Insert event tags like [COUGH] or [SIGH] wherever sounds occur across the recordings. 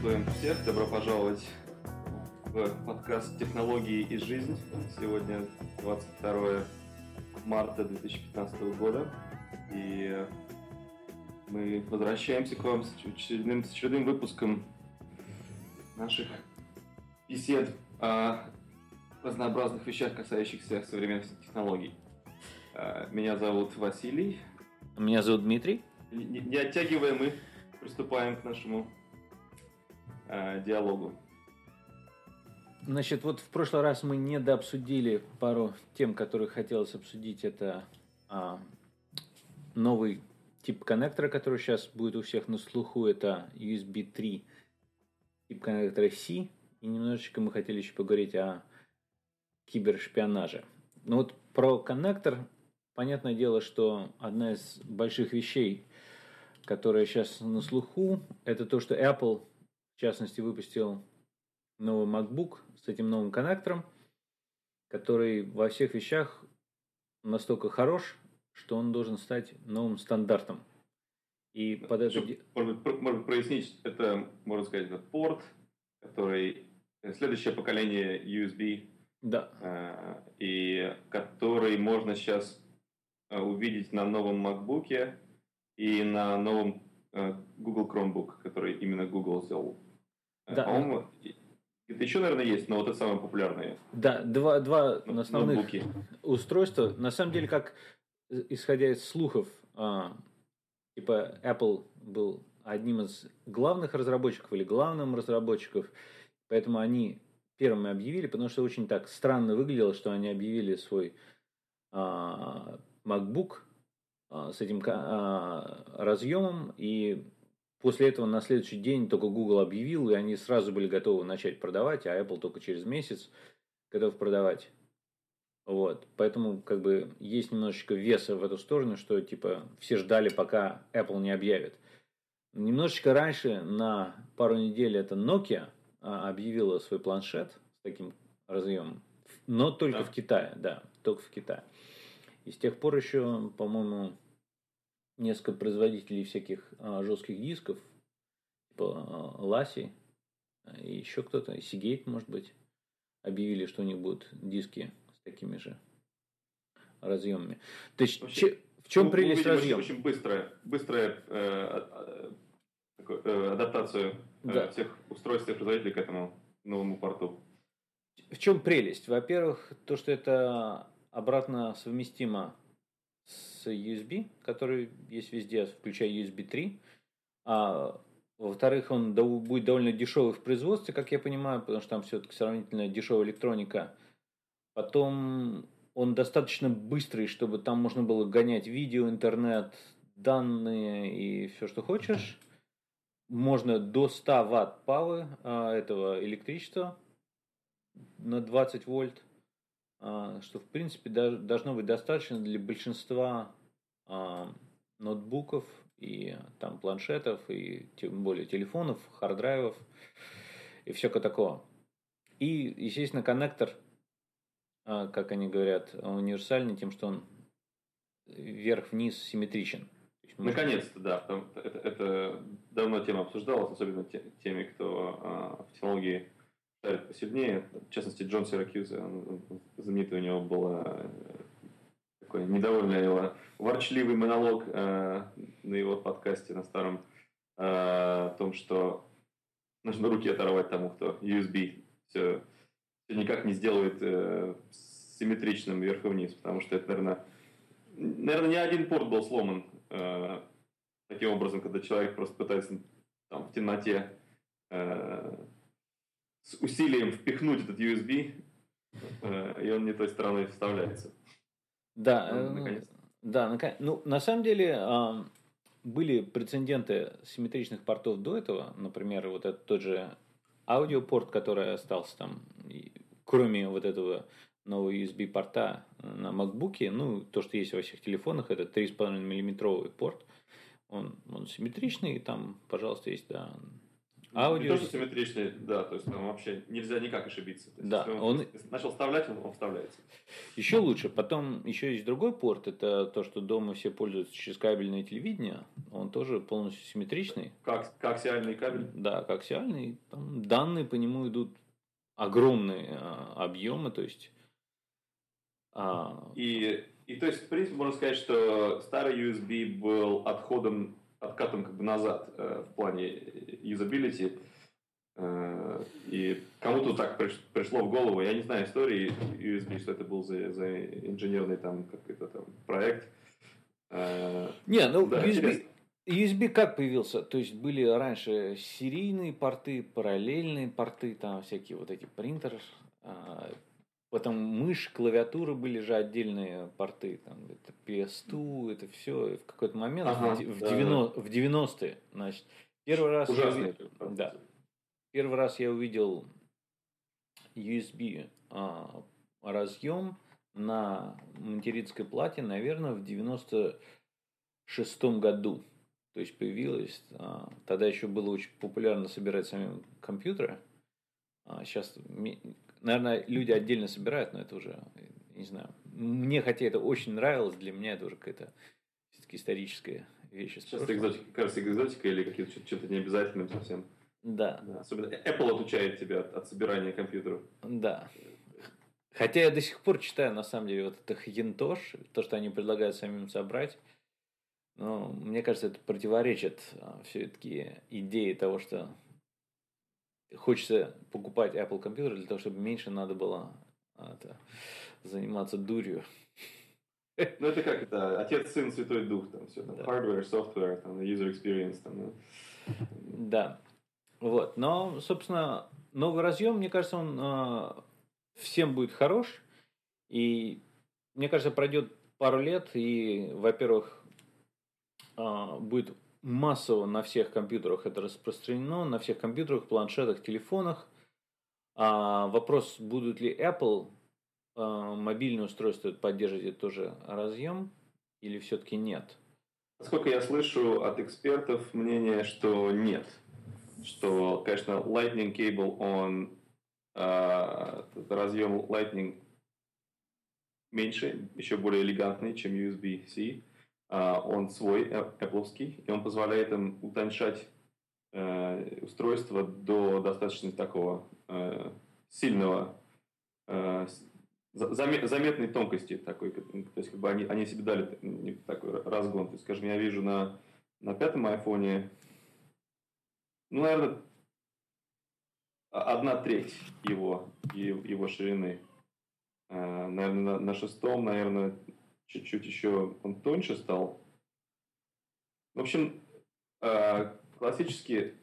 Приветствуем всех, добро пожаловать в подкаст «Технологии и жизнь». Сегодня 22 марта 2015 года, и мы возвращаемся к вам с очередным, с очередным выпуском наших бесед о разнообразных вещах, касающихся современных технологий. А, меня зовут Василий. Меня зовут Дмитрий. Не, не оттягивая, мы приступаем к нашему э, диалогу. Значит, вот в прошлый раз мы не дообсудили пару тем, которые хотелось обсудить. Это а, новый тип коннектора, который сейчас будет у всех на слуху. Это USB 3 тип коннектора C. И немножечко мы хотели еще поговорить о кибершпионаже. Ну вот про коннектор, понятное дело, что одна из больших вещей, которая сейчас на слуху, это то, что Apple, в частности, выпустил новый MacBook с этим новым коннектором, который во всех вещах настолько хорош, что он должен стать новым стандартом. И под это... Может, может прояснить, это, можно сказать, это порт, который следующее поколение USB, да. Э, и который можно сейчас э, увидеть на новом MacBook и на новом э, Google Chromebook, который именно Google сделал. Да. По-моему, это еще, наверное, есть, но вот это самые популярные. Да, два, два основных ноутбуки. устройства. На самом деле, как исходя из слухов, а, типа Apple был одним из главных разработчиков или главным разработчиков, поэтому они первыми объявили, потому что очень так странно выглядело, что они объявили свой а, MacBook а, с этим а, разъемом, и После этого на следующий день только Google объявил, и они сразу были готовы начать продавать, а Apple только через месяц готов продавать. Вот. Поэтому как бы есть немножечко веса в эту сторону, что типа все ждали, пока Apple не объявит. Немножечко раньше, на пару недель, это Nokia а, объявила свой планшет с таким разъемом. Но только да. в Китае, да, только в Китае. И с тех пор еще, по-моему, несколько производителей всяких а, жестких дисков, типа а, Ласи, и еще кто-то, Seagate, может быть, объявили, что у них будут диски с такими же разъемами. То есть, Вообще, в чем ну, прелесть разъема? Очень, быстрая, быстрая э, э, адаптацию э, да. всех устройств и производителей к этому новому порту. В чем прелесть? Во-первых, то, что это обратно совместимо с USB, который есть везде, включая USB 3. А, во-вторых, он будет довольно дешевый в производстве, как я понимаю, потому что там все-таки сравнительно дешевая электроника. Потом он достаточно быстрый, чтобы там можно было гонять видео, интернет, данные и все, что хочешь. Можно до 100 ватт павы а, этого электричества на 20 вольт. А, что в принципе должно быть достаточно для большинства а, ноутбуков и там планшетов и тем более телефонов, харддрайвов и все такого. И, естественно, коннектор, а, как они говорят, универсальный тем, что он вверх-вниз симметричен. Наконец-то, да. Это, это давно тема обсуждалась, особенно теми, кто в технологии шарит посильнее. В частности, Джон Сиракьюз, знаменитый у него был э, такой недовольный его ворчливый монолог э, на его подкасте на старом э, о том, что нужно руки оторвать тому, кто USB все, все никак не сделает симметричным вверх и вниз, потому что это, наверное, наверное, не один порт был сломан таким образом, когда человек просто пытается там, в темноте с усилием впихнуть этот USB, э, и он не той стороной вставляется. Да, ну, наконец. да, ну на самом деле а, были прецеденты симметричных портов до этого, например, вот этот тот же аудиопорт, который остался там, кроме вот этого нового USB порта на MacBook, ну то, что есть во всех телефонах, это 3,5 миллиметровый порт, он, он симметричный, там, пожалуйста, есть да, аудио... Не то, что симметричный, да, то есть там вообще нельзя никак ошибиться. То есть, да, он, он начал вставлять, он, он вставляется. Еще лучше. Потом еще есть другой порт, это то, что дома все пользуются через кабельное телевидение. Он тоже полностью симметричный. Как, как аксиальный кабель? Да, как аксиальный. Там данные по нему идут огромные а, объемы, то есть... А... И, и то есть, в принципе, можно сказать, что старый USB был отходом откатом как бы назад э, в плане юзабилити. Э, и кому-то так приш, пришло в голову, я не знаю истории USB, что это был за, за инженерный там какой-то там проект. Э, не, ну да, USB, USB как появился? То есть были раньше серийные порты, параллельные порты, там всякие вот эти принтеры, Потом мышь, клавиатура были же отдельные порты. Там, это PS2, это все. В какой-то момент, ага, в, да, 90, в 90-е, значит, первый раз, я увидел, да, первый раз я увидел USB а, разъем на материнской плате, наверное, в 96-м году. То есть появилось, а, тогда еще было очень популярно собирать сами компьютеры. А сейчас Наверное, люди отдельно собирают, но это уже, не знаю. Мне, хотя это очень нравилось, для меня это уже какая-то все-таки историческая вещь. Сейчас экзотика, кажется, экзотика или какие-то что-то необязательным совсем. Да. да. Особенно Apple отучает тебя от, от собирания компьютеров. Да. Хотя я до сих пор читаю, на самом деле, вот это Хинтош, то, что они предлагают самим собрать. Но мне кажется, это противоречит а, все-таки идее того, что хочется покупать Apple компьютер для того, чтобы меньше надо было а, это, заниматься дурью. [LAUGHS] Ну, это как это, отец, сын, святой дух, там все, там, да. hardware, software, там, user experience, там, да. [LAUGHS] Да. Вот, но, собственно, новый разъем, мне кажется, он э, всем будет хорош, и, мне кажется, пройдет пару лет, и, во-первых, э, будет массово на всех компьютерах это распространено, на всех компьютерах, планшетах, телефонах. А вопрос, будут ли Apple а, мобильные устройства поддерживать тоже разъем или все-таки нет? Насколько я слышу от экспертов мнение, что нет. Что, конечно, Lightning Cable, он э, разъем Lightning меньше, еще более элегантный, чем USB-C. А, он свой, э, Apple, и он позволяет им утончать э, устройство до достаточно такого э, сильного, заметной тонкости такой, то есть как бы они, они себе дали такой разгон. То есть, скажем, я вижу на, на пятом айфоне, ну, наверное, одна треть его, его ширины. Наверное, на, на шестом, наверное, чуть-чуть еще он тоньше стал. В общем, э, классические...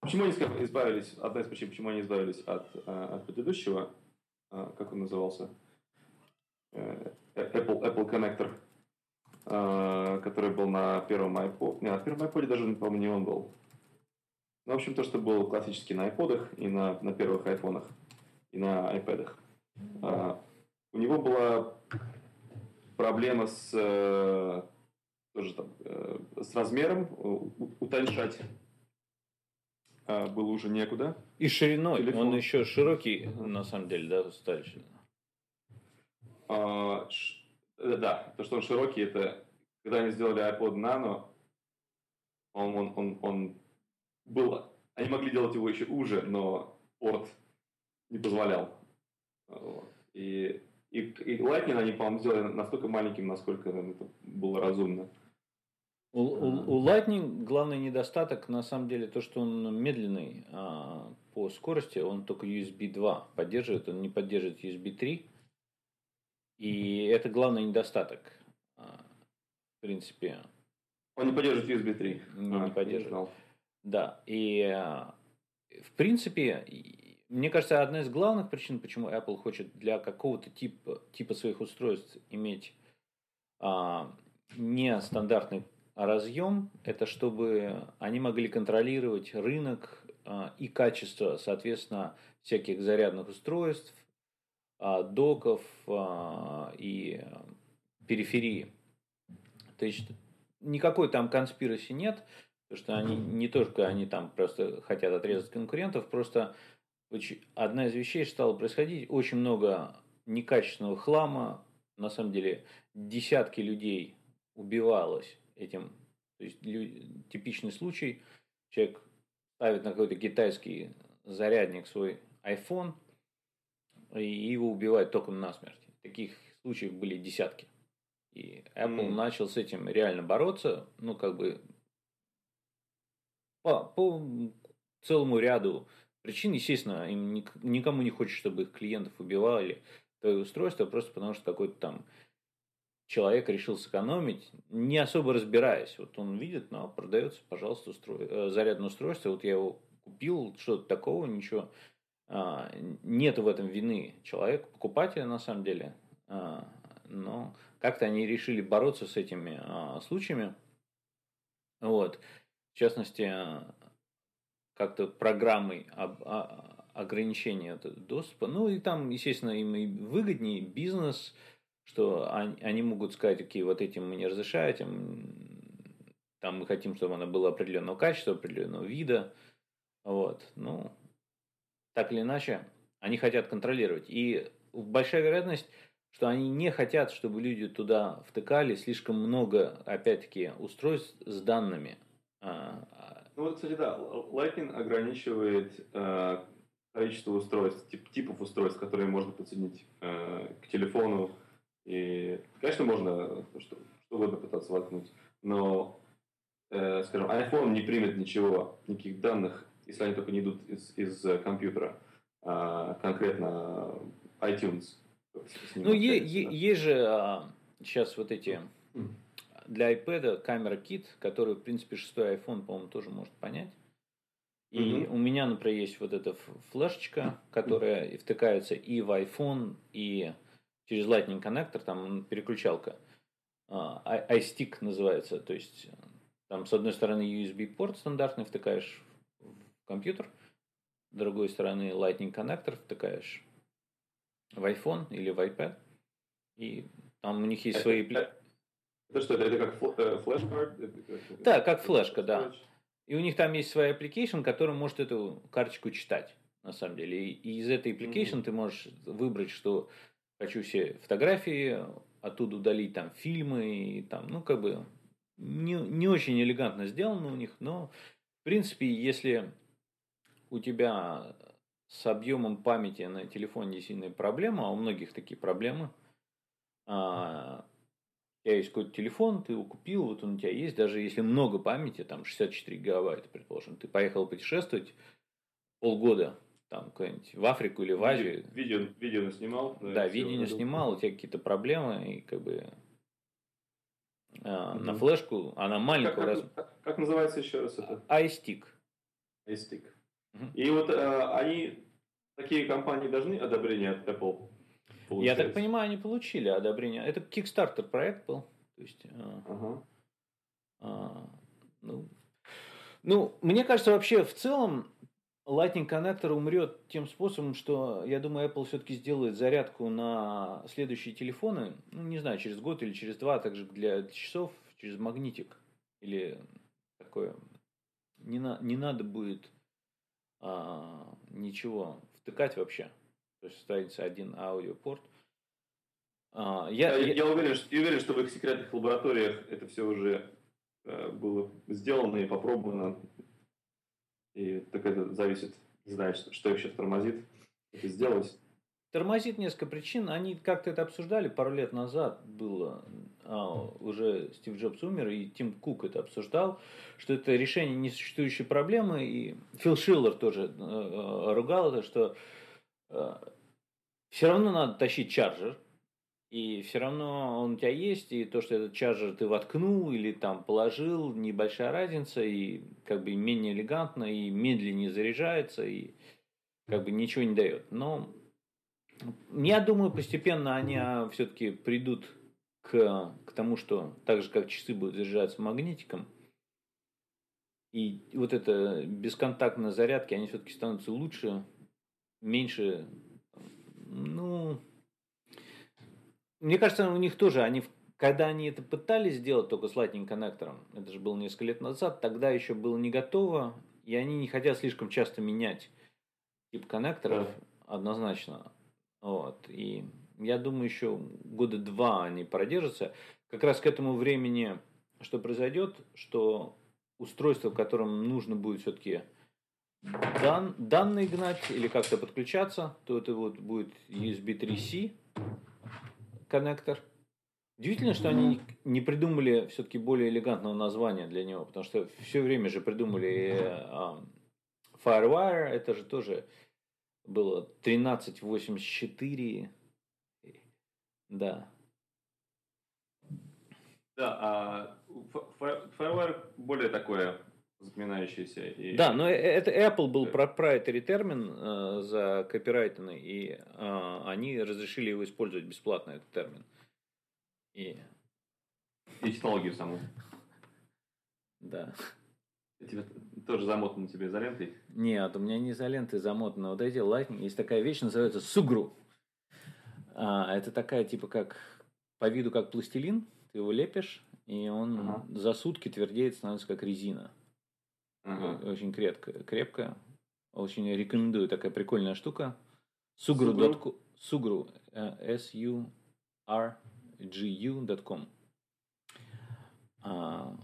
Почему они избавились, одна из причин, почему они избавились от, э, от предыдущего, как он назывался, Apple, Apple Connector, который был на первом iPod. Не, на первом iPod даже, по-моему, не он был. Ну, в общем, то, что было классически на iPod и на, на первых айфонах, и на iPad. У него была проблема с э, тоже там, э, с размером, утоньшать а, было уже некуда. И шириной, Телефон. он еще широкий, на самом деле, да, стальчик. А, ш, э, да, то, что он широкий, это когда они сделали iPod Nano, он, он, он, он был, они могли делать его еще уже, но порт не позволял. И и, и Lightning они, по-моему, сделали настолько маленьким, насколько это было разумно. У, у, у Lightning главный недостаток, на самом деле, то, что он медленный а, по скорости, он только USB 2 поддерживает, он не поддерживает USB 3. И это главный недостаток, а, в принципе. Он не поддерживает USB 3. Не, а, не поддерживает. Да, и а, в принципе, мне кажется, одна из главных причин, почему Apple хочет для какого-то типа, типа своих устройств иметь а, не стандартный разъем, это чтобы они могли контролировать рынок а, и качество, соответственно, всяких зарядных устройств, доков а, и периферии. То есть никакой там конспираси нет. Потому что они не только они там просто хотят отрезать конкурентов, просто одна из вещей стала происходить, очень много некачественного хлама, на самом деле десятки людей убивалось этим. То есть типичный случай, человек ставит на какой-то китайский зарядник свой iPhone, и его убивают током насмерть. Таких случаев были десятки. И Apple mm. начал с этим реально бороться, ну, как бы, по, по целому ряду причин, естественно, им никому не хочется, чтобы их клиентов убивали твои устройства, просто потому что какой-то там человек решил сэкономить, не особо разбираясь. Вот он видит, ну, продается, пожалуйста, устро... Э, зарядное устройство. Вот я его купил, что-то такого, ничего. А, нет в этом вины человека, покупателя на самом деле. А, но как-то они решили бороться с этими а, случаями. Вот. В частности, как-то программой об, ограничения доступа. Ну и там, естественно, им и выгоднее бизнес, что они, они могут сказать, окей, вот этим мы не разрешаем, там мы хотим, чтобы она была определенного качества, определенного вида. Вот. Ну, так или иначе, они хотят контролировать. И большая вероятность, что они не хотят, чтобы люди туда втыкали слишком много, опять-таки, устройств с данными. А, а ну вот, кстати, да, Lightning ограничивает э, количество устройств, тип, типов устройств, которые можно подсоединить э, к телефону, и, конечно, можно что, что угодно пытаться воткнуть, но, э, скажем, iPhone не примет ничего, никаких данных, если они только не идут из, из компьютера, а конкретно iTunes. Ну, е- е- есть же а, сейчас вот эти для iPad камера кит, который, в принципе, шестой iPhone, по-моему, тоже может понять. И mm-hmm. у меня, например, есть вот эта флешечка, которая mm-hmm. втыкается и в iPhone, и через Lightning коннектор, там переключалка. А, iStick называется, то есть там с одной стороны USB порт стандартный втыкаешь компьютер, с другой стороны Lightning коннектор втыкаешь в iPhone или в iPad, и там у них есть свои... Это что, это как э, флешка? Да, как флешка, да. И у них там есть своя application, которая может эту карточку читать, на самом деле. И из этой application mm-hmm. ты можешь выбрать, что хочу все фотографии, оттуда удалить там фильмы, и там, ну, как бы, не, не очень элегантно сделано у них, но, в принципе, если у тебя с объемом памяти на телефоне сильная проблема, а у многих такие проблемы, а, у тебя есть какой-то телефон, ты его купил, вот он у тебя есть, даже если много памяти, там 64 гигабайта, предположим, ты поехал путешествовать полгода, там, куда-нибудь в Африку или в Азию. Видео, видео снимал. Да, да видео не снимал, у тебя какие-то проблемы, и как бы а, угу. на флешку, она маленькая. Как, раз... как, как называется еще раз это? iStick. iStick. Угу. И вот а, они, такие компании должны одобрение от Apple получается? Я так понимаю, они получили одобрение. Это Kickstarter проект был. То есть, а, ага. а, ну, ну, мне кажется, вообще в целом Lightning Connector умрет тем способом, что, я думаю, Apple все-таки сделает зарядку на следующие телефоны, ну, не знаю, через год или через два, также для часов, через магнитик. Или такое. Не, на, не надо будет а, ничего втыкать вообще. То есть останется один аудиопорт. А, я, я, я, я уверен, что, я уверен, что в их секретных лабораториях это все уже э, было сделано и попробовано и так это зависит, знаешь, что их сейчас тормозит, это сделать. Тормозит несколько причин. Они как-то это обсуждали пару лет назад было. А, уже Стив Джобс умер, и Тим Кук это обсуждал, что это решение несуществующей проблемы. И Фил Шиллер тоже э, э, ругал это, что э, все равно надо тащить чарджер, и все равно он у тебя есть, и то, что этот чарджер ты воткнул или там положил, небольшая разница, и как бы менее элегантно, и медленнее заряжается, и как бы ничего не дает. Но я думаю, постепенно они а, все-таки придут к, к тому, что так же, как часы будут заряжаться магнитиком, и вот это бесконтактные зарядки, они все-таки становятся лучше, меньше, ну, мне кажется, у них тоже, они когда они это пытались сделать только с Lightning коннектором, это же было несколько лет назад, тогда еще было не готово, и они не хотят слишком часто менять тип коннекторов да. однозначно. Вот. И я думаю, еще года два они продержатся. Как раз к этому времени что произойдет, что устройство, в котором нужно будет все-таки дан, данные гнать или как-то подключаться, то это вот будет USB 3C коннектор. Удивительно, что они не придумали все-таки более элегантного названия для него, потому что все время же придумали э, FireWire, это же тоже было 1384. Да. Да, а FireWire более такое запоминающееся. И... Да, но э, это Apple был proprietary термин э, за копирайтный, и э, они разрешили его использовать бесплатно, этот термин. И, и технологию саму. Да. Тебе тоже замотано тебе изолентой? Нет, у меня не изоленты замотано. Вот эти Lightning, есть такая вещь, называется сугру. А, это такая, типа, как по виду как пластилин, ты его лепишь, и он ага. за сутки твердеет, становится как резина. Ага. Очень крепкая, крепкая. Очень рекомендую. Такая прикольная штука. Сугру. Сугру. S-U-R gu.com. А,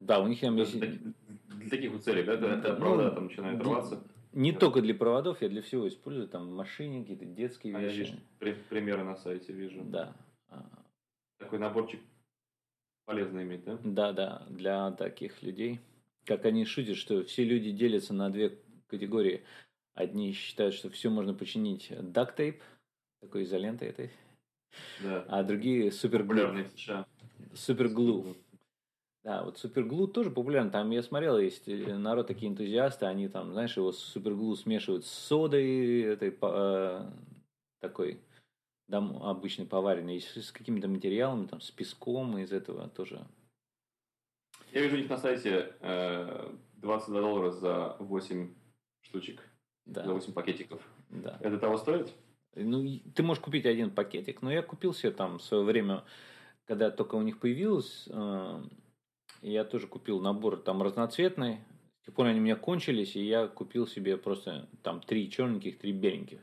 да, у них там есть... Для таких вот целей, да? Это ну, провода там начинают рваться? Не да. только для проводов, я для всего использую. Там в машине какие-то детские а вещи. Я вижу, при, примеры на сайте вижу. Да. Такой наборчик полезно иметь, да? Да, да, для таких людей. Как они шутят, что все люди делятся на две категории. Одни считают, что все можно починить дактейп, такой изолентой этой. Да. А другие суперглу. Суперглу. Да, вот суперглу тоже популярен. Там я смотрел, есть народ такие энтузиасты, они там, знаешь, его суперглу смешивают с содой этой э, такой дом, обычный поваренный, с какими-то материалами, там, с песком из этого тоже. Я вижу у них на сайте э, 22 доллара за 8 штучек, да. за 8 пакетиков. Да. Это того стоит? Ну, ты можешь купить один пакетик, но я купил себе там в свое время, когда только у них появилось, э, я тоже купил набор там разноцветный. С тех пор они у меня кончились, и я купил себе просто там три черненьких, три беленьких.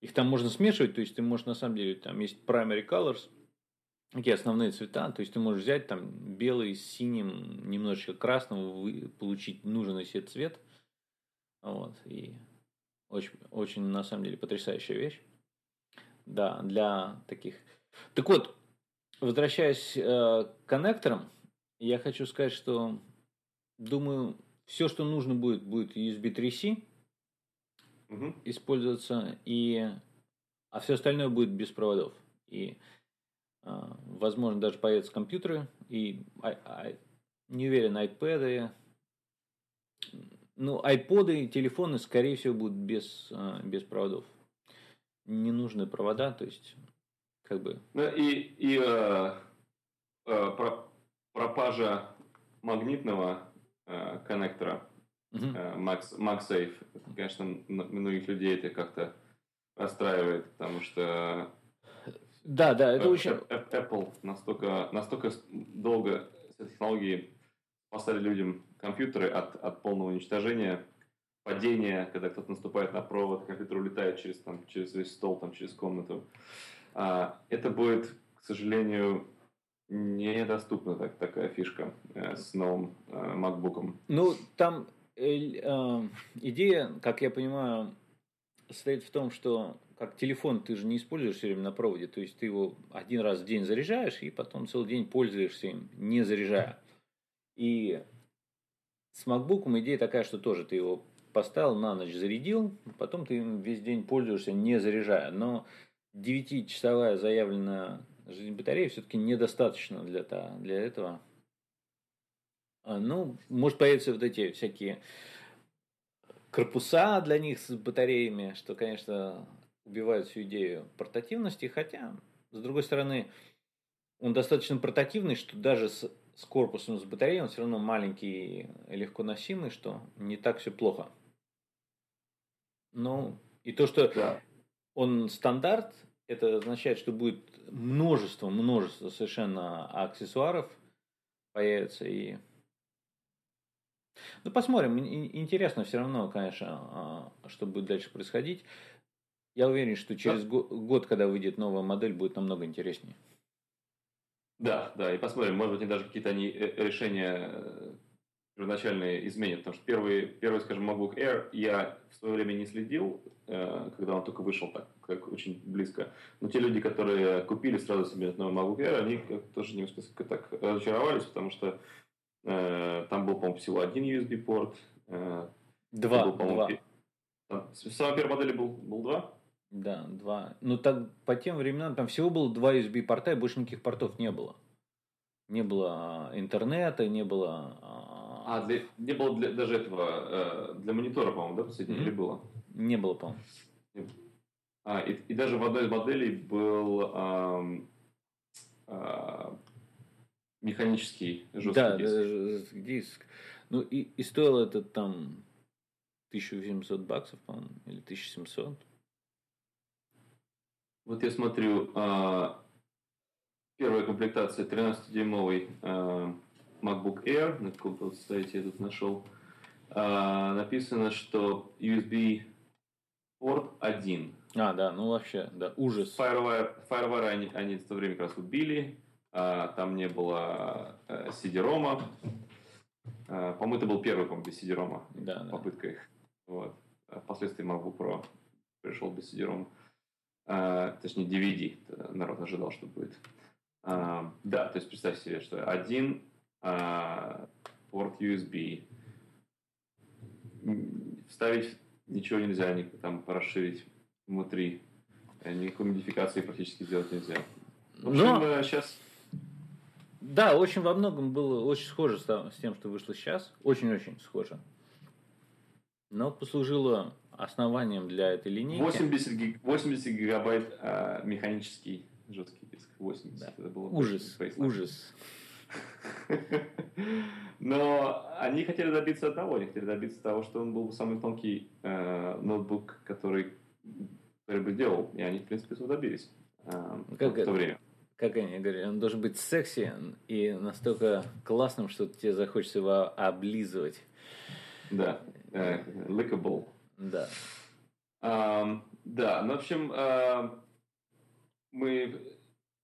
Их там можно смешивать, то есть ты можешь на самом деле, там есть primary colors, такие основные цвета, то есть ты можешь взять там белый с синим, немножечко красным, получить нужный себе цвет. Вот, и очень, очень, на самом деле, потрясающая вещь. Да, для таких. Так вот, возвращаясь э, к коннекторам, я хочу сказать, что думаю, все, что нужно будет, будет USB 3C угу. использоваться, и, а все остальное будет без проводов. И, э, возможно, даже появятся компьютеры, и а, а, не уверен, iPad, ну, айподы, телефоны, скорее всего, будут без, а, без проводов. Не нужны провода, то есть, как бы... Ну, и, и э, э, про, пропажа магнитного э, коннектора uh-huh. э, Max, MagSafe, это, конечно, многих людей это как-то расстраивает, потому что... Да, да, это очень... Apple настолько, настолько долго с технологией поставили людям компьютеры от, от полного уничтожения, падения, когда кто-то наступает на провод, компьютер улетает через, там, через весь стол, там, через комнату. А, это будет, к сожалению, недоступна так, такая фишка э, с новым э, MacBook. Ну, там э, э, идея, как я понимаю, состоит в том, что как телефон ты же не используешь все время на проводе, то есть ты его один раз в день заряжаешь и потом целый день пользуешься им, не заряжая. И с MacBook идея такая, что тоже ты его поставил на ночь, зарядил, потом ты им весь день пользуешься, не заряжая. Но 9-часовая заявленная жизнь батареи все-таки недостаточно для, для этого. А, ну, может появиться вот эти всякие корпуса для них с батареями, что, конечно, убивает всю идею портативности, хотя, с другой стороны, он достаточно портативный, что даже с с корпусом, с батареей, он все равно маленький и легко носимый, что не так все плохо. Ну, и то, что да. он стандарт, это означает, что будет множество, множество совершенно аксессуаров появится и ну, посмотрим. Интересно все равно, конечно, а, что будет дальше происходить. Я уверен, что через да. год, когда выйдет новая модель, будет намного интереснее. Да, да, и посмотрим, может быть, даже какие-то они э, решения первоначальные изменят, потому что первый, первый, скажем, MacBook Air я в свое время не следил, э, когда он только вышел так, как очень близко. Но те люди, которые купили сразу себе новый MacBook Air, они тоже несколько так разочаровались, потому что э, там был, по-моему, всего один USB-порт. Э, два, был, два. Там, в самой первой модели был, был два? Да, два. Ну, так по тем временам там всего было два USB-порта, и больше никаких портов не было. Не было а, интернета, не было а, для, не было для, даже этого, э, для монитора, по-моему, да, последнее, mm-hmm. или было? Не было, по-моему. А, и, и даже в одной из моделей был э, э, механический жесткий да, диск. Да, жесткий диск. Ну, и, и стоило это там 1800 баксов, по-моему, или 1700. Вот я смотрю, э, первая комплектация 13-дюймовый э, MacBook Air, на каком-то сайте я тут нашел, а, написано, что USB порт 1. А, да, ну вообще, да, ужас. Firewire, Firewire они, они в то время как раз убили, а, там не было а, CD-ROM. А, по-моему, это был первый, по-моему, без CD-ROM. Да, попытка да. их. Вот. Впоследствии MacBook Pro пришел без CD-ROM. А, точнее, DVD. Народ ожидал, что будет. Да, то есть представь себе, что один порт USB. Вставить ничего нельзя, там расширить внутри. Э, никакой модификации практически сделать нельзя. В общем, Но... сейчас... Да, очень во многом было очень схоже с тем, что вышло сейчас. Очень-очень схоже. Но послужило основанием для этой линейки. 80, гиг... 80 гигабайт а, механический жесткий диск. 80. Да. Это было ужас, ужас. Но они хотели добиться одного, они хотели добиться того, что он был самый тонкий э, ноутбук, который, который бы делал, и они, в принципе, этого добились э, как в то время. Как они говорят, он должен быть секси и настолько классным, что тебе захочется его облизывать. Да, э, lickable. Да. Um, да, ну, в общем, uh, мы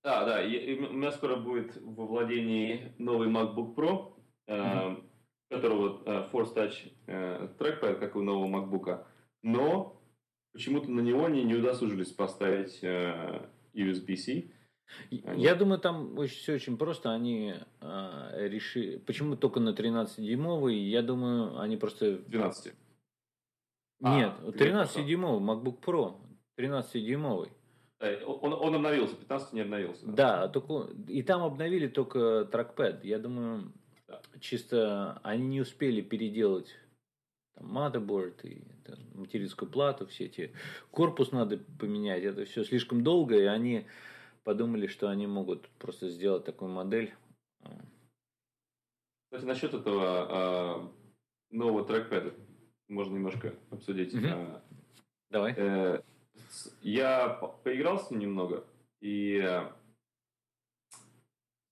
да, да. И, у меня скоро будет во владении новый MacBook Pro, mm-hmm. э, которого э, Force Touch э, трекпад, как у нового MacBook. Но почему-то на него они не удосужились поставить э, USB-C. Я думаю, там все очень просто. Они э, решили... Почему только на 13-дюймовый? Я думаю, они просто... 12. Нет, а, 13-дюймовый MacBook Pro. 13-дюймовый. Он, он обновился, 15 не обновился. Да, да только, и там обновили только трекпэд. Я думаю, да. чисто они не успели переделать там, motherboard и там, материнскую плату, все эти корпус надо поменять. Это все слишком долго, и они подумали, что они могут просто сделать такую модель. Кстати, насчет этого э, нового трекпэда можно немножко обсудить. Угу. Э, Давай. Э, я поиграл с ним немного, и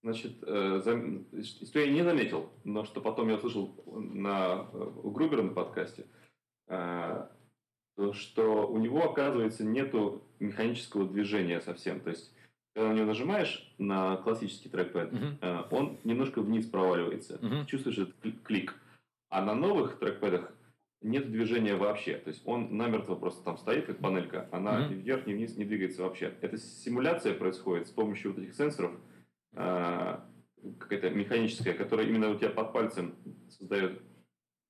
значит, э, что я не заметил, но что потом я услышал на, у Грубера на подкасте, э, что у него, оказывается, нету механического движения совсем. То есть, когда на него нажимаешь на классический трекпэд, uh-huh. он немножко вниз проваливается. Uh-huh. Чувствуешь этот клик. А на новых трекпэдах нет движения вообще. То есть он намертво просто там стоит, как панелька, она mm-hmm. ни вверх, ни вниз не двигается вообще. Эта симуляция происходит с помощью вот этих сенсоров, э, какая-то механическая, которая именно у тебя под пальцем создает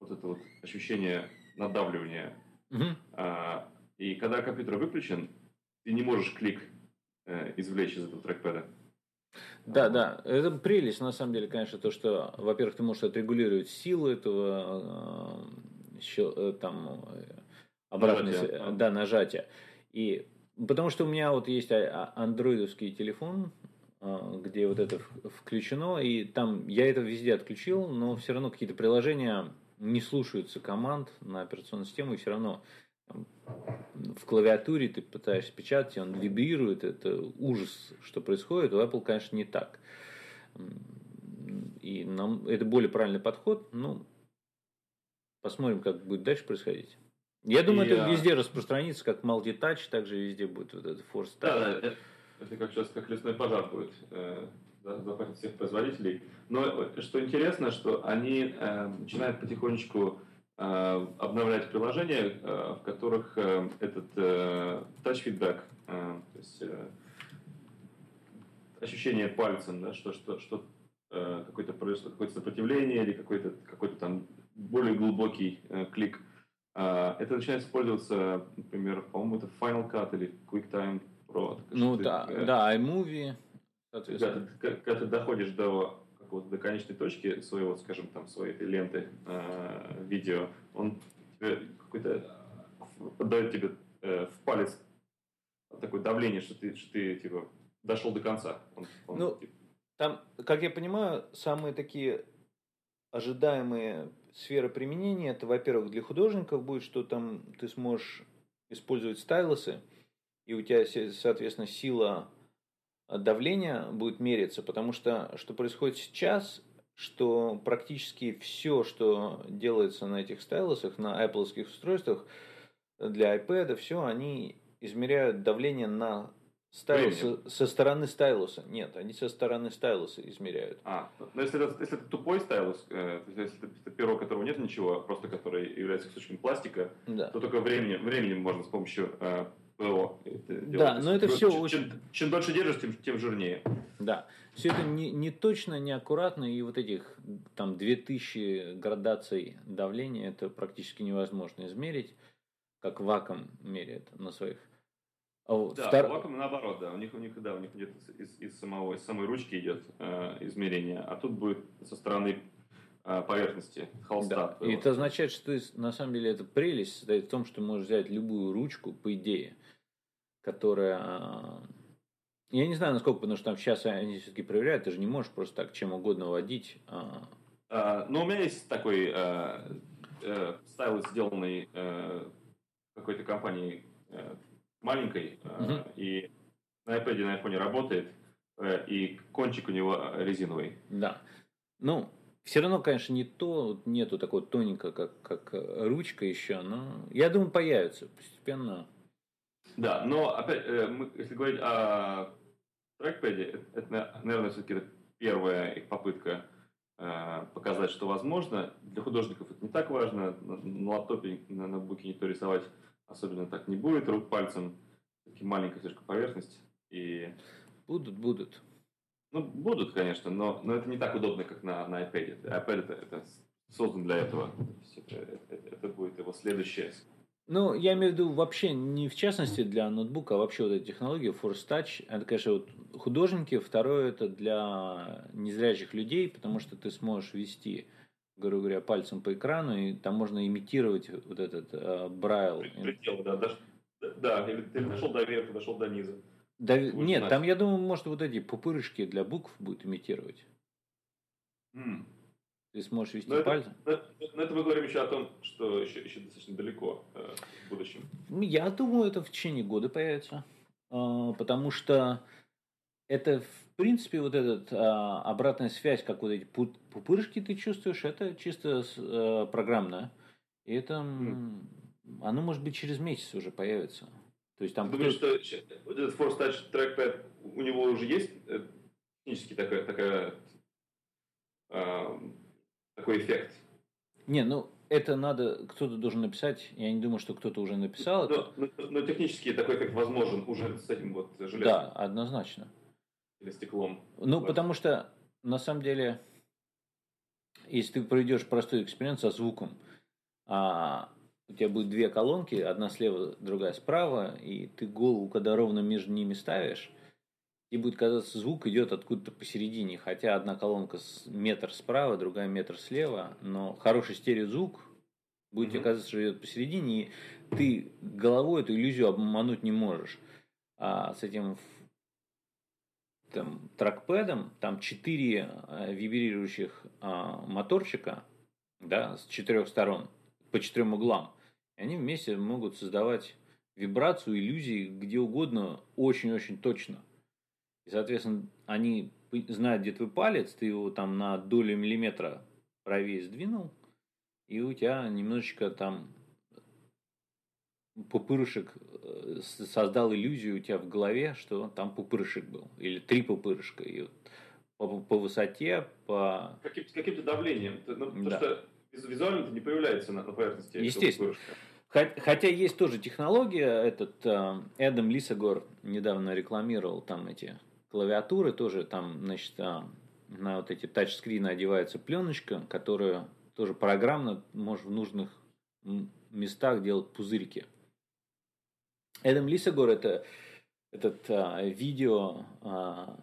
вот это вот ощущение надавливания. Mm-hmm. Э, и когда компьютер выключен, ты не можешь клик э, извлечь из этого трекпэда. Да, да. Это прелесть, на самом деле, конечно, то, что, во-первых, ты можешь отрегулировать силу этого Э, там э, обратное, нажатие. да, нажатие. И потому что у меня вот есть а, а, андроидовский телефон, а, где вот это включено, и там я это везде отключил, но все равно какие-то приложения не слушаются команд на операционную систему, и все равно в клавиатуре ты пытаешься печатать, он вибрирует, это ужас, что происходит. У Apple, конечно, не так. И нам это более правильный подход. Ну, посмотрим, как будет дальше происходить. Я думаю, и, это везде распространится, как multi-touch, также везде будет вот этот force touch. Да, да, это, это как сейчас как лесной пожар будет. Э, захватит всех производителей. Но что интересно, что они э, начинают потихонечку э, обновлять приложения, э, в которых э, этот э, touch feedback, э, то есть э, ощущение пальцем, да, что, что, что э, какое-то какое-то сопротивление или какой-то какой-то там более глубокий э, клик. Э, это начинает использоваться, например, по-моему, это Final Cut или QuickTime Pro. Ну да, э, да, iMovie когда ты, когда ты доходишь до какого-то до конечной точки своего, скажем, там, своей этой ленты э, видео, он тебе какой-то дает тебе э, в палец такое давление, что ты, что ты типа дошел до конца. Он, он, ну, типа... там, как я понимаю, самые такие ожидаемые сферы применения, это, во-первых, для художников будет, что там ты сможешь использовать стайлусы, и у тебя, соответственно, сила давление будет мериться, потому что что происходит сейчас, что практически все, что делается на этих стайлусах, на Apple устройствах для iPad, все, они измеряют давление на стайлус со стороны стайлуса. Нет, они со стороны стайлуса измеряют. А, но ну, если это, если это тупой стайлус, э, то есть если это перо, которого нет ничего, а просто который является кусочком пластика, да. то только временем, временем можно с помощью э, ПО. Да, но это все чем, очень... Чем дольше держишь, тем, тем жирнее. Да. Все это не, не точно, не аккуратно, и вот этих там 2000 градаций давления это практически невозможно измерить, как вакуум меряет на своих. А да, Втор... вакуум наоборот, да, у них у них да, у них идет из, из самого из самой ручки идет э, измерение, а тут будет со стороны э, поверхности холста. Да. И это означает, что ты, на самом деле эта прелесть состоит в том, что ты можешь взять любую ручку, по идее, которая... А, я не знаю, насколько, потому что там сейчас они все-таки проверяют, ты же не можешь просто так чем угодно водить. А... А, ну, у меня есть такой э, э, стайл, сделанный э, какой-то компанией э, маленькой, э, угу. и на iPad и на iPhone работает, э, и кончик у него резиновый. Да. Ну, все равно, конечно, не то, нету такого тоненького, как, как ручка еще, но я думаю, появится постепенно. Да, но опять, э, мы, если говорить о трекпеде, это, наверное, все-таки первая их попытка э, показать, что возможно. Для художников это не так важно. На, лаптопе, на ноутбуке никто рисовать особенно так не будет. Рук пальцем таки маленькая слишком поверхность. И... Будут, будут. Ну, будут, конечно, но, но это не так удобно, как на, на iPad. iPad это, это создан для этого. Это, это, это будет его следующее ну, я имею в виду вообще не в частности для ноутбука, а вообще вот эта технология Force Touch. Это, конечно, вот художники. Второе, это для незрячих людей, потому что ты сможешь вести, грубо говоря, пальцем по экрану, и там можно имитировать вот этот э, брайл. Предел, да, даже, да, или ты дошел до верха, дошел до низа. Да, нет, знать. там, я думаю, может, вот эти пупырышки для букв будет имитировать. Mm. Ты сможешь вести но пальцем? Это, но это мы говорим еще о том, что еще, еще достаточно далеко э, в будущем. Ну, я думаю, это в течение года появится. Э, потому что это, в принципе, вот эта э, обратная связь, как вот эти пупырышки ты чувствуешь, это чисто э, программно. И это, mm. оно может быть через месяц уже появится. То есть там Ты думаешь, что вот этот Force Touch Trackpad, у него уже есть э, технически такая, такая э, такой эффект. Не, ну это надо, кто-то должен написать. Я не думаю, что кто-то уже написал но, это. Но, но, но технически такой эффект возможен уже с этим вот железом. Да, однозначно. Или стеклом. Ну, потому что на самом деле, если ты проведешь простой эксперимент со звуком, а, у тебя будет две колонки, одна слева, другая справа, и ты голову, когда ровно между ними ставишь, и будет казаться, звук идет откуда-то посередине, хотя одна колонка с метр справа, другая метр слева, но хороший стереозвук будет mm-hmm. казаться, что идет посередине, и ты головой эту иллюзию обмануть не можешь. А с этим там, тракпэдом, там четыре а, вибрирующих а, моторчика, да, с четырех сторон, по четырем углам. И они вместе могут создавать вибрацию, иллюзии где угодно очень-очень точно. И, соответственно, они знают, где твой палец, ты его там на долю миллиметра правее сдвинул, и у тебя немножечко там пупырышек э, создал иллюзию у тебя в голове, что там пупырышек был. Или три пупырышка. И вот по, по высоте, по... Каким, каким-то давлением. Ну, потому да. что визуально это не появляется на, на поверхности. Естественно. Хотя есть тоже технология, этот э, Эдам Лисагор недавно рекламировал там эти клавиатуры, тоже там, значит, э, на вот эти тачскрины одевается пленочка, которая тоже программно может в нужных местах делать пузырики. Эдам Лисагор это этот а, видео, а,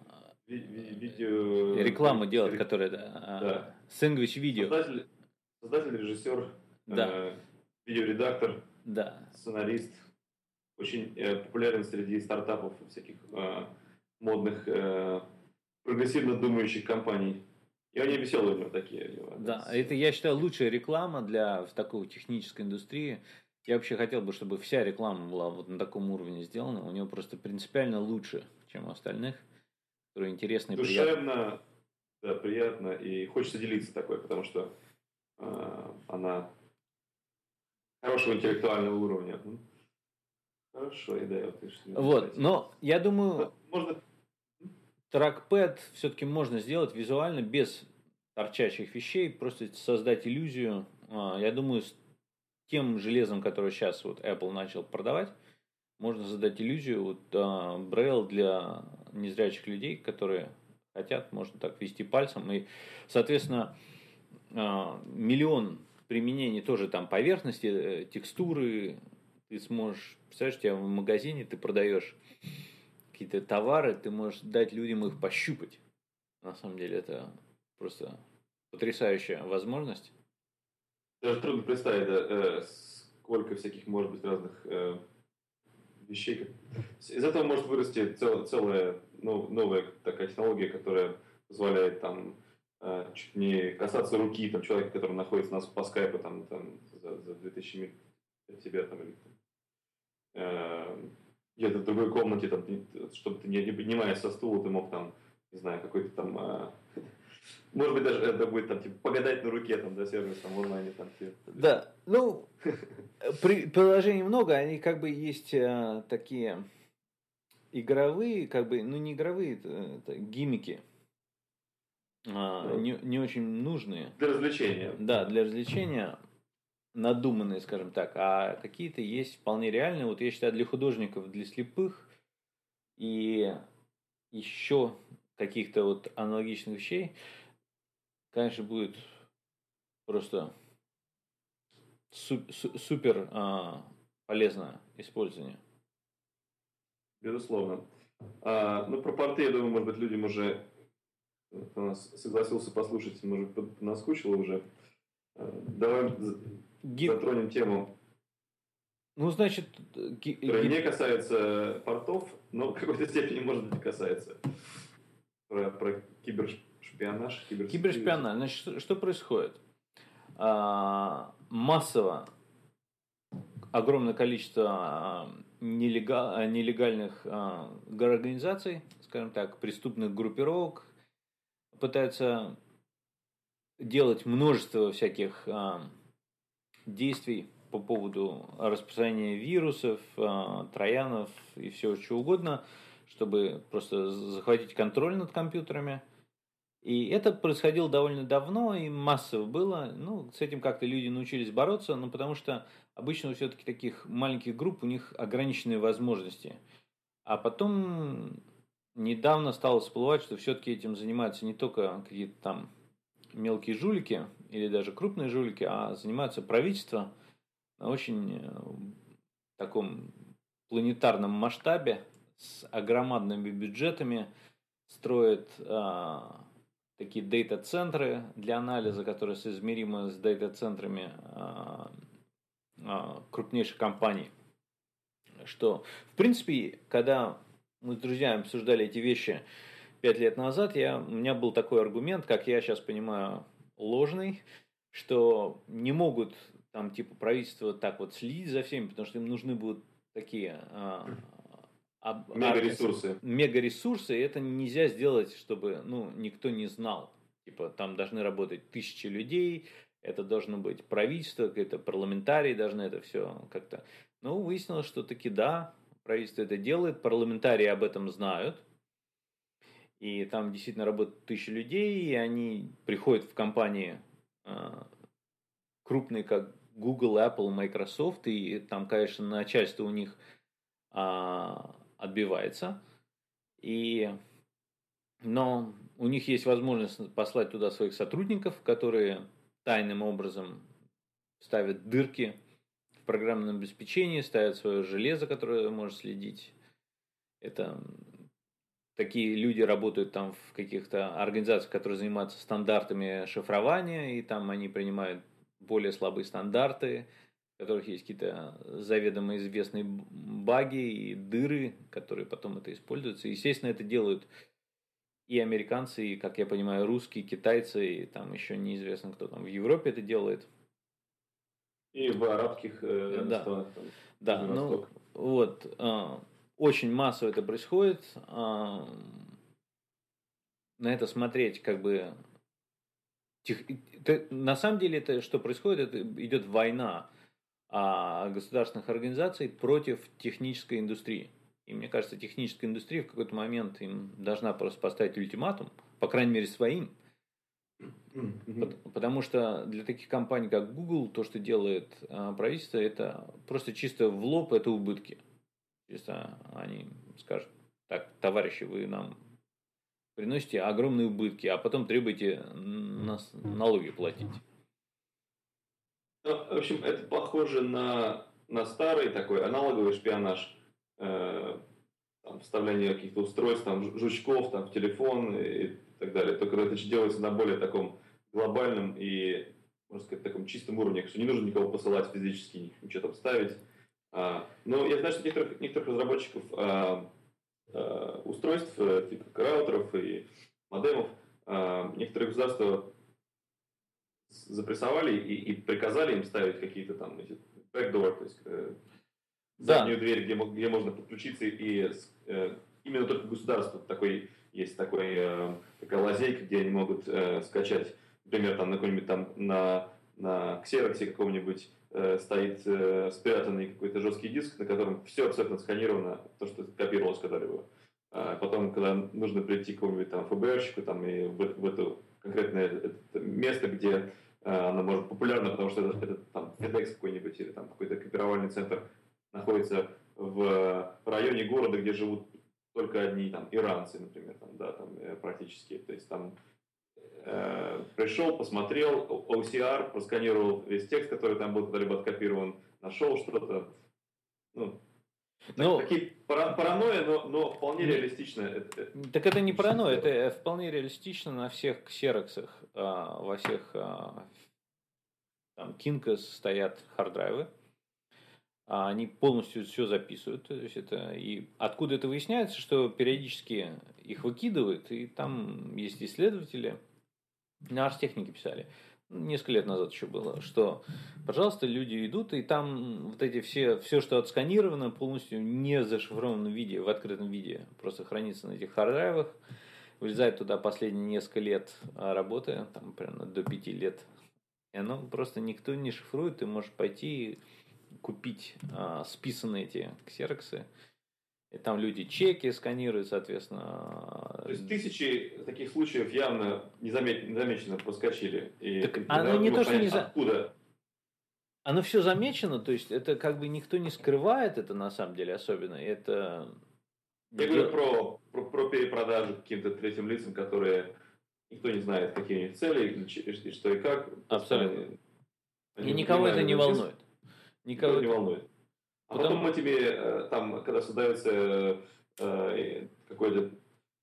Ви, видео рекламу делает, которая да, да. сэндвич видео. Создатель, создатель режиссер, да. э, видеоредактор, да. сценарист, очень э, популярен среди стартапов всяких э, модных э, прогрессивно думающих компаний. И они веселые у него такие. Него, да, это, я считаю, лучшая реклама для такой технической индустрии. Я вообще хотел бы, чтобы вся реклама была вот на таком уровне сделана. У него просто принципиально лучше, чем у остальных. Которые интересны и Душевно, да, приятно. И хочется делиться такой, потому что э, она хорошего интеллектуального уровня. Хорошо, и да, вот, вот, но я думаю, можно... тракпэд все-таки можно сделать визуально без торчащих вещей, просто создать иллюзию. А, я думаю, тем железом, которое сейчас вот Apple начал продавать, можно создать иллюзию вот, а, Braille для незрячих людей, которые хотят, можно так вести пальцем. И, соответственно, а, миллион применений тоже там поверхности, э, текстуры. Ты сможешь, представляешь, тебя в магазине ты продаешь какие-то товары, ты можешь дать людям их пощупать. На самом деле это просто потрясающая возможность. Даже трудно представить, да, э, сколько всяких может быть разных э, вещей. Из этого может вырасти цел, целая ну, новая такая технология, которая позволяет там э, чуть не касаться руки там, человека, который находится у нас по скайпу там, там, за, за 2000 миль от тебя там, или э, где-то в другой комнате, там, чтобы ты не, не поднимаясь со стула, ты мог там, не знаю, какой-то там э, может быть, даже это будет там, типа, погадать на руке, там, да, сервис там в онлайне. Там, типа. Да, ну, [LAUGHS] при, приложений много, они как бы есть а, такие игровые, как бы, ну, не игровые, это, это гиммики. А, не, не очень нужные. Для развлечения. Да, для развлечения надуманные, скажем так, а какие-то есть вполне реальные. Вот я считаю, для художников, для слепых и еще каких-то вот аналогичных вещей, конечно, будет просто супер а, полезное использование. Безусловно. А, ну, про порты, я думаю, может быть, людям уже кто нас согласился послушать, может, наскучило уже. А, давай Ги... затронем тему. Ну, значит... Ги... Которая не касается портов, но в какой-то степени, может быть, касается. Про, про киберш Шпионаж, киберспионаж. Кибершпионаж. Значит, что происходит? А, массово огромное количество а, нелегал, а, нелегальных а, организаций, скажем так, преступных группировок пытаются делать множество всяких а, действий по поводу распространения вирусов, а, троянов и всего чего угодно, чтобы просто захватить контроль над компьютерами – и это происходило довольно давно и массово было. Ну, с этим как-то люди научились бороться, но потому что обычно все-таки таких маленьких групп у них ограниченные возможности. А потом недавно стало всплывать, что все-таки этим занимаются не только какие-то там мелкие жулики или даже крупные жулики, а занимаются правительство на очень э, таком планетарном масштабе с огромадными бюджетами строят а, такие дейта-центры для анализа, которые соизмеримы с дейта-центрами а, а, крупнейших компаний. Что, в принципе, когда мы с друзьями обсуждали эти вещи пять лет назад, я, у меня был такой аргумент, как я сейчас понимаю, ложный, что не могут там типа правительство так вот следит за всеми, потому что им нужны будут такие а, мега-ресурсы. Мега-ресурсы, и это нельзя сделать, чтобы ну, никто не знал. Типа там должны работать тысячи людей, это должно быть правительство, какие-то парламентарии должны это все как-то... Ну, выяснилось, что таки да, правительство это делает, парламентарии об этом знают, и там действительно работают тысячи людей, и они приходят в компании э, крупные, как Google, Apple, Microsoft, и там, конечно, начальство у них э, отбивается. И, но у них есть возможность послать туда своих сотрудников, которые тайным образом ставят дырки в программном обеспечении, ставят свое железо, которое может следить. Это такие люди работают там в каких-то организациях, которые занимаются стандартами шифрования, и там они принимают более слабые стандарты, в которых есть какие-то заведомо известные баги и дыры, которые потом это используются. Естественно, это делают и американцы, и, как я понимаю, русские, китайцы, и там еще неизвестно, кто там в Европе это делает. И в арабских э, да. странах. Там, да, ну вот. Э, очень массово это происходит. Э, на это смотреть как бы... Тех... На самом деле это что происходит, это идет война государственных организаций против технической индустрии. И мне кажется, техническая индустрия в какой-то момент им должна просто поставить ультиматум, по крайней мере своим. Потому что для таких компаний, как Google, то, что делает а, правительство, это просто чисто в лоб, это убытки. Чисто они скажут, так, товарищи, вы нам приносите огромные убытки, а потом требуете нас налоги платить. Ну, в общем, это похоже на, на старый такой аналоговый шпионаж. Э, там, вставление каких-то устройств, там, жучков там, в телефон и так далее. Только это делается на более таком глобальном и, можно сказать, таком чистом уровне, что не нужно никого посылать физически, ничего там ставить. А, но я знаю, что некоторых, некоторых разработчиков а, а, устройств, э, типа раутеров и модемов, а, некоторые государства запрессовали и, и приказали им ставить какие-то там эти backdoor, то есть э, заднюю да. дверь, где, где можно подключиться и э, именно только государство такой есть такой э, такая лазейка, где они могут э, скачать, например, там на какой-нибудь там на на ксероксе каком-нибудь э, стоит э, спрятанный какой-то жесткий диск, на котором все абсолютно сканировано, то, что копировалось когда-либо. А потом, когда нужно прийти к какому-нибудь там ФБРщику там, и в, в это конкретное место, где э, она может популярна, потому что это, это там FedEx какой-нибудь или там какой-то копировальный центр находится в районе города, где живут только одни там иранцы, например, там, да, там э, практически. То есть там э, пришел, посмотрел, OCR, просканировал весь текст, который там был когда-либо откопирован, нашел что-то. Ну, ну, такие паранойя, но, но вполне реалистично. Так это не паранойя, это вполне реалистично на всех ксероксах, а, во всех а, там Kinkas стоят харддрайвы, а они полностью все записывают. То есть это, и откуда это выясняется, что периодически их выкидывают, и там есть исследователи, на архтехнике писали, несколько лет назад еще было, что, пожалуйста, люди идут, и там вот эти все, все, что отсканировано, полностью не зашифрованном виде, в открытом виде, просто хранится на этих харддрайвах, вылезает туда последние несколько лет работы, там примерно до пяти лет, и оно просто никто не шифрует, ты можешь пойти купить а, списанные эти ксероксы. И там люди чеки сканируют, соответственно. То есть тысячи таких случаев явно незамеченно, незамеченно проскочили. И так оно не то, что не за... Откуда? Оно все замечено, то есть это как бы никто не скрывает это на самом деле особенно. Это... Я говорю про, про, про перепродажу каким-то третьим лицам, которые никто не знает, какие у них цели, и что и как. Абсолютно. И никого это не волнует. Никого не волнует. А потом, потом этими, э, там, когда создается э, какой-то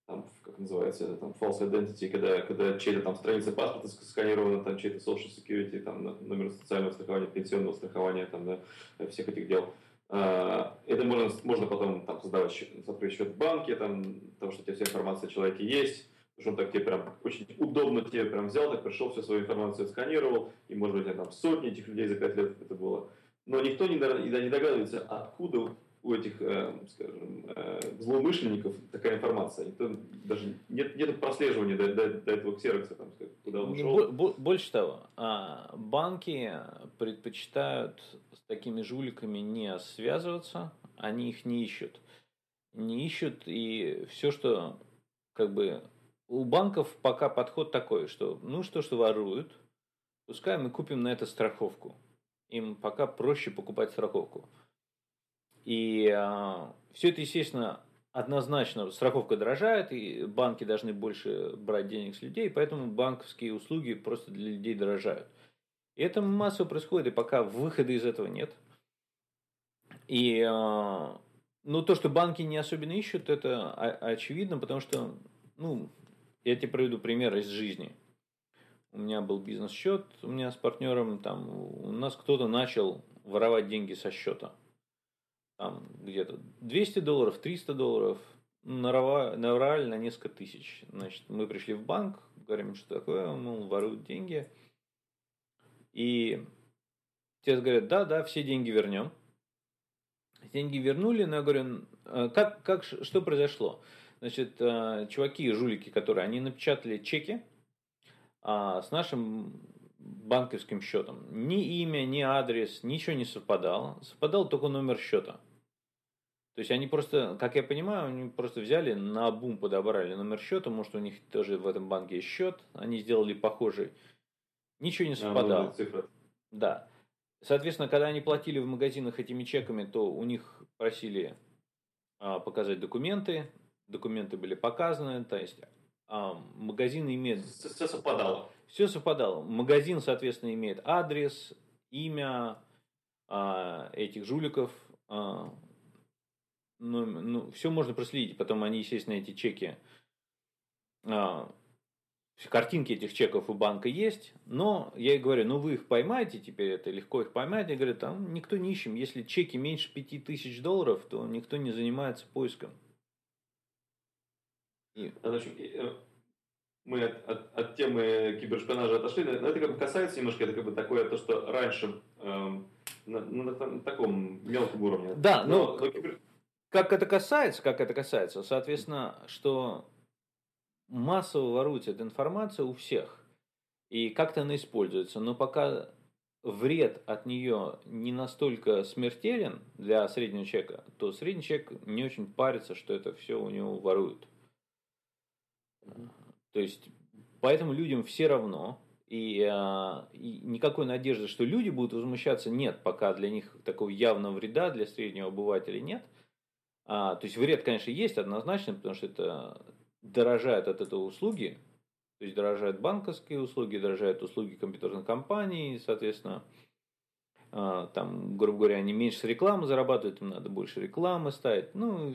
там, как называется там, false identity, когда, когда чья-то там страница паспорта сканирована, там чей-то social security, там, номер социального страхования, пенсионного страхования, там, да, всех этих дел. А, это можно, можно потом там, создавать счет, счет в банке, там, потому что у тебя вся информация о человеке есть, что он так тебе прям очень удобно тебе прям взял, так пришел, всю свою информацию отсканировал, и, может быть, там сотни этих людей за пять лет это было. Но никто не, догадывается, откуда у этих, э, скажем, э, злоумышленников такая информация. Никто, даже нет, нет прослеживания до, до, до этого ксерокса, там, куда он ушел. Больше того, а, банки предпочитают с такими жуликами не связываться, они их не ищут. Не ищут, и все, что как бы у банков пока подход такой, что ну что, что воруют, пускай мы купим на это страховку. Им пока проще покупать страховку. И а, все это, естественно, однозначно страховка дорожает, и банки должны больше брать денег с людей, поэтому банковские услуги просто для людей дорожают. И это массово происходит, и пока выхода из этого нет. И а, ну, то, что банки не особенно ищут, это очевидно, потому что, ну, я тебе приведу пример из жизни. У меня был бизнес-счет, у меня с партнером, там, у нас кто-то начал воровать деньги со счета – там где-то 200 долларов, 300 долларов, наврали на несколько тысяч. Значит, мы пришли в банк, говорим, что такое, мол, воруют деньги. И те говорят, да, да, все деньги вернем. Деньги вернули, но я говорю, «А как, как, что произошло? Значит, э, чуваки, жулики, которые, они напечатали чеки а, с нашим банковским счетом. Ни имя, ни адрес, ничего не совпадало. Совпадал только номер счета. То есть они просто, как я понимаю, они просто взяли на бум подобрали номер счета, может у них тоже в этом банке есть счет, они сделали похожий. Ничего не совпадало. А, да. Соответственно, когда они платили в магазинах этими чеками, то у них просили а, показать документы, документы были показаны, то есть магазин имеет... Все совпадало. Все совпадало. Магазин, соответственно, имеет адрес, имя а, этих жуликов, а, ну, ну, все можно проследить. Потом они, естественно, эти чеки, а, картинки этих чеков у банка есть, но я и говорю, ну вы их поймаете, теперь это легко их поймать. Я говорю, там никто не ищем. Если чеки меньше 5000 долларов, то никто не занимается поиском. И... Э, мы от, от, от темы кибершпионажа отошли, но это как бы касается немножко, это как бы такое, то, что раньше эм, на, на, на таком мелком уровне. Да, но, но, но кибер... как это касается, как это касается, соответственно, что массово воруется эта информация у всех, и как-то она используется, но пока вред от нее не настолько смертелен для среднего человека, то средний человек не очень парится, что это все у него воруют. То есть, поэтому людям все равно, и, а, и никакой надежды, что люди будут возмущаться, нет, пока для них такого явного вреда для среднего обывателя нет. А, то есть вред, конечно, есть однозначно, потому что это дорожают от этого услуги, то есть дорожают банковские услуги, дорожают услуги компьютерных компаний, соответственно, а, там, грубо говоря, они меньше с рекламы зарабатывают, им надо больше рекламы ставить. Ну,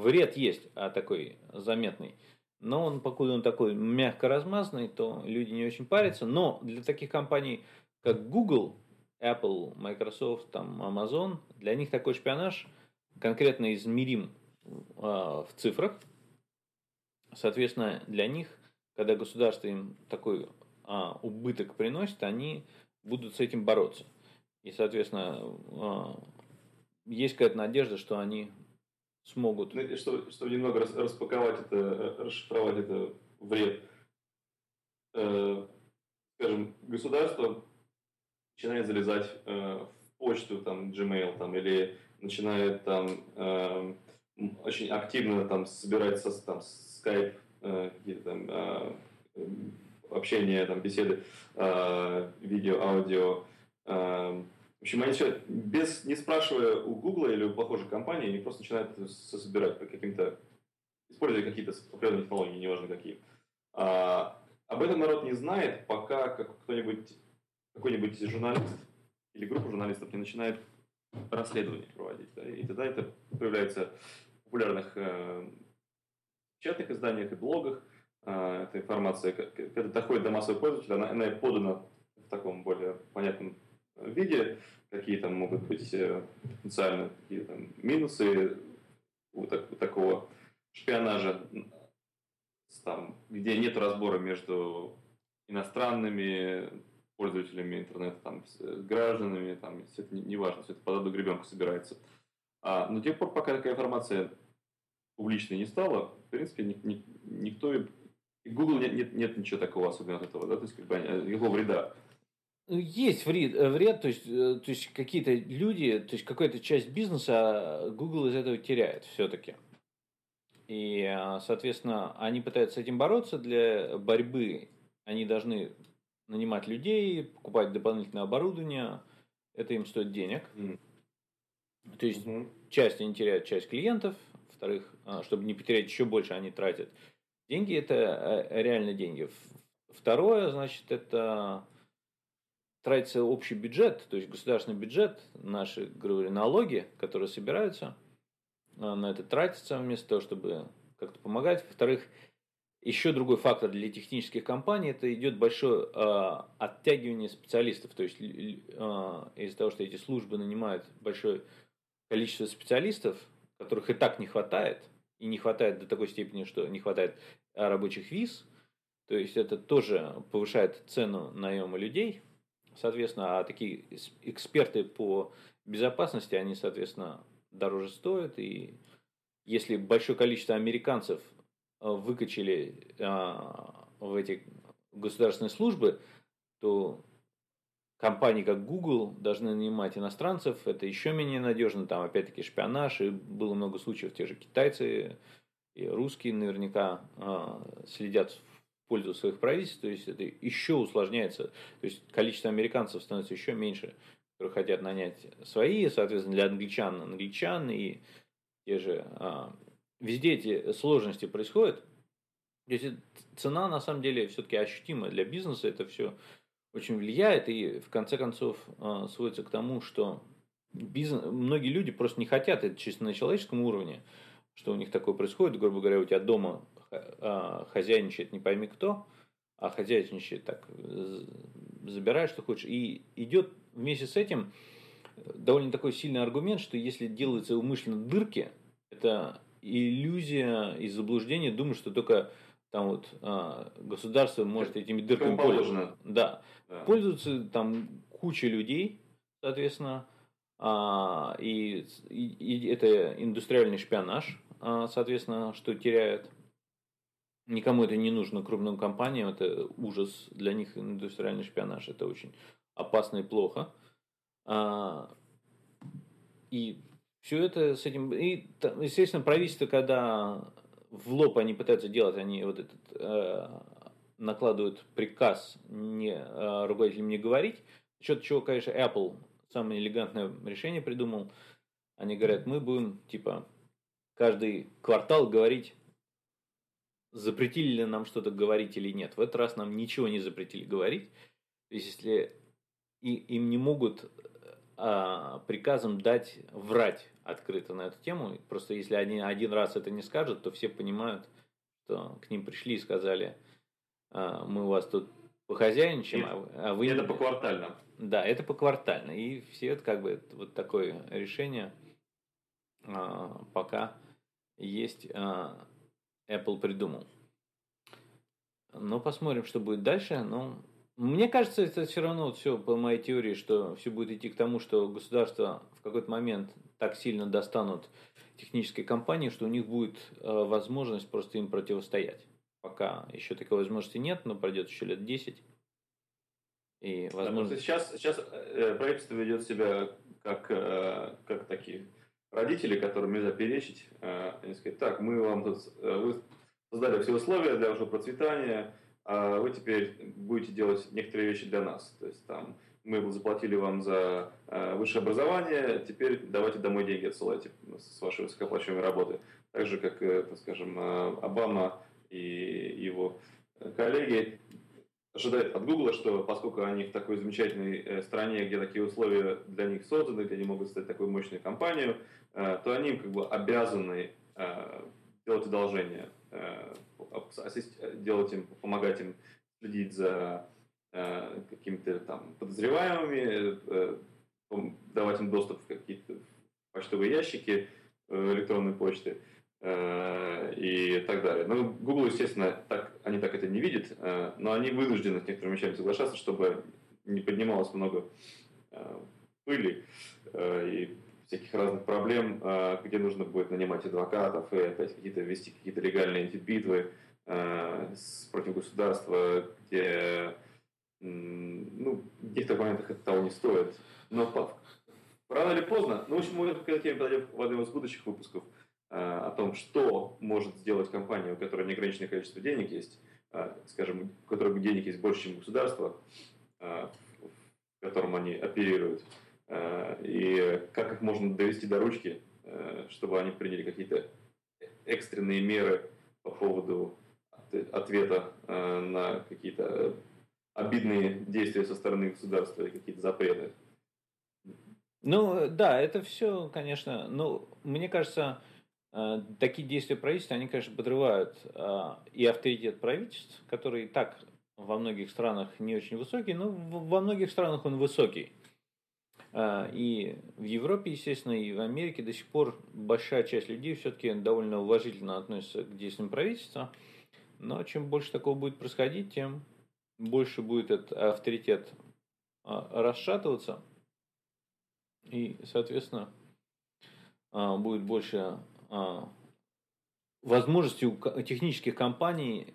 вред есть, а такой заметный. Но он, покуда он такой мягко размазанный, то люди не очень парятся. Но для таких компаний, как Google, Apple, Microsoft, там, Amazon, для них такой шпионаж конкретно измерим э, в цифрах. Соответственно, для них, когда государство им такой э, убыток приносит, они будут с этим бороться. И, соответственно, э, есть какая-то надежда, что они смогут. Ну, чтобы, чтобы немного распаковать это, э, расшифровать это вред. Э, скажем, государство начинает залезать э, в почту, там, Gmail, там, или начинает там очень активно там собирать со, там, Skype, какие-то там общение, там, беседы, видео, аудио, в общем, они все, без, не спрашивая у Гугла или у похожих компаний, они просто начинают собирать по каким-то, используя какие-то определенные технологии, неважно какие. А, об этом народ не знает, пока как кто-нибудь, какой-нибудь журналист или группа журналистов не начинает расследование проводить. Да? И тогда это появляется в популярных э, печатных изданиях и блогах. Э, эта информация, когда доходит до массового пользователя, она, она подана в таком более понятном виде, какие там могут быть э, потенциально какие там минусы у, так, у такого шпионажа. там, где нет разбора между иностранными пользователями интернета, там, с гражданами, там, все это неважно, не все это под одну гребенку собирается. А, но до тех пор, пока такая информация публичной не стала, в принципе, ни, ни, никто и Google нет, нет, нет ничего такого особенного от этого, да, то есть как бы никакого вреда. Ну, есть вред, э, вред то есть, э, то есть какие-то люди, то есть какая-то часть бизнеса Google из этого теряет все-таки. И, э, соответственно, они пытаются с этим бороться. Для борьбы они должны нанимать людей, покупать дополнительное оборудование. Это им стоит денег. Mm. То есть, mm-hmm. часть они теряют часть клиентов. Во-вторых, чтобы не потерять еще больше, они тратят деньги. Это реально деньги. Второе, значит, это тратится общий бюджет, то есть государственный бюджет, наши, говорю, налоги, которые собираются, а, на это тратятся вместо того, чтобы как-то помогать. Во-вторых, еще другой фактор для технических компаний это идет большое э, оттягивание специалистов. То есть э, из-за того, что эти службы нанимают большое количество специалистов, которых и так не хватает, и не хватает до такой степени, что не хватает рабочих виз, то есть это тоже повышает цену наема людей, Соответственно, а такие эксперты по безопасности, они, соответственно, дороже стоят. И если большое количество американцев э, выкачали а, в эти государственные службы, то компании, как Google, должны нанимать иностранцев. Это еще менее надежно. Там, опять-таки, шпионаж. И было много случаев. Те же китайцы и русские наверняка а, следят пользу своих правительств, то есть это еще усложняется, то есть количество американцев становится еще меньше, которые хотят нанять свои, соответственно, для англичан англичан и те же, а, везде эти сложности происходят. То есть цена на самом деле все-таки ощутима для бизнеса, это все очень влияет и в конце концов а, сводится к тому, что бизнес, многие люди просто не хотят это чисто на человеческом уровне, что у них такое происходит, грубо говоря, у тебя дома хозяйничает не пойми кто, а хозяйничает так, забирай, что хочешь. И идет вместе с этим довольно такой сильный аргумент, что если делаются умышленно дырки, это иллюзия и заблуждение, думаю, что только там вот а, государство может этими дырками пользоваться. Да. да. Пользуются там куча людей, соответственно, а, и, и, и это индустриальный шпионаж, а, соответственно, что теряют Никому это не нужно, крупным компаниям, это ужас для них, индустриальный шпионаж, это очень опасно и плохо. А, и все это с этим... И, естественно, правительство, когда в лоб они пытаются делать, они вот этот э, накладывают приказ не э, руководителям не говорить. Насчет чего, конечно, Apple самое элегантное решение придумал. Они говорят, мы будем, типа, каждый квартал говорить запретили ли нам что-то говорить или нет. В этот раз нам ничего не запретили говорить. То есть, если и, им не могут а, приказом дать врать открыто на эту тему, просто если они один раз это не скажут, то все понимают, что к ним пришли и сказали, а, мы у вас тут похозяйничаем, а, а вы... Это по квартально. Да, это по квартально. И все это как бы вот такое решение а, пока есть а, Apple придумал. Но посмотрим, что будет дальше. Но мне кажется, это все равно вот все по моей теории, что все будет идти к тому, что государство в какой-то момент так сильно достанут технические компании, что у них будет э, возможность просто им противостоять. Пока еще такой возможности нет, но пройдет еще лет 10. И, возможно... Да, сейчас, сейчас э, правительство ведет себя как, э, как такие родители, которым нельзя перечить, э, они сказать, так, мы вам тут, э, вы создали все условия для вашего процветания, а вы теперь будете делать некоторые вещи для нас. То есть там мы заплатили вам за э, высшее образование, теперь давайте домой деньги отсылайте с вашей высокооплачиваемой работы. Так же, как, так скажем, Обама и его коллеги ожидает от Гугла, что поскольку они в такой замечательной э, стране, где такие условия для них созданы, где они могут стать такой мощной компанией, э, то они как бы обязаны э, делать одолжение, делать им, помогать им следить за какими-то там подозреваемыми, давать им доступ в какие-то почтовые ящики электронной почты. и так далее. Ну, Google, естественно, так, они так это не видят, э, но они вынуждены с некоторыми вещами соглашаться, чтобы не поднималось много э, пыли э, и всяких разных проблем, где нужно будет нанимать адвокатов и опять какие-то вести какие-то легальные эти битвы против государства, где ну, в каких-то моментах это того не стоит. Но рано или поздно, ну, в общем, мы к этой теме подойдем в одном из будущих выпусков, о том, что может сделать компания, у которой неограниченное количество денег есть, скажем, у которой денег есть больше, чем у государства, в котором они оперируют, и как их можно довести до ручки, чтобы они приняли какие-то экстренные меры по поводу ответа на какие-то обидные действия со стороны государства и какие-то запреты. Ну, да, это все, конечно, ну, мне кажется, такие действия правительства, они, конечно, подрывают и авторитет правительств, который и так во многих странах не очень высокий, но во многих странах он высокий. А, и в Европе, естественно, и в Америке до сих пор большая часть людей все-таки довольно уважительно относится к действиям правительства. Но чем больше такого будет происходить, тем больше будет этот авторитет а, расшатываться. И, соответственно, а, будет больше возможностей у технических компаний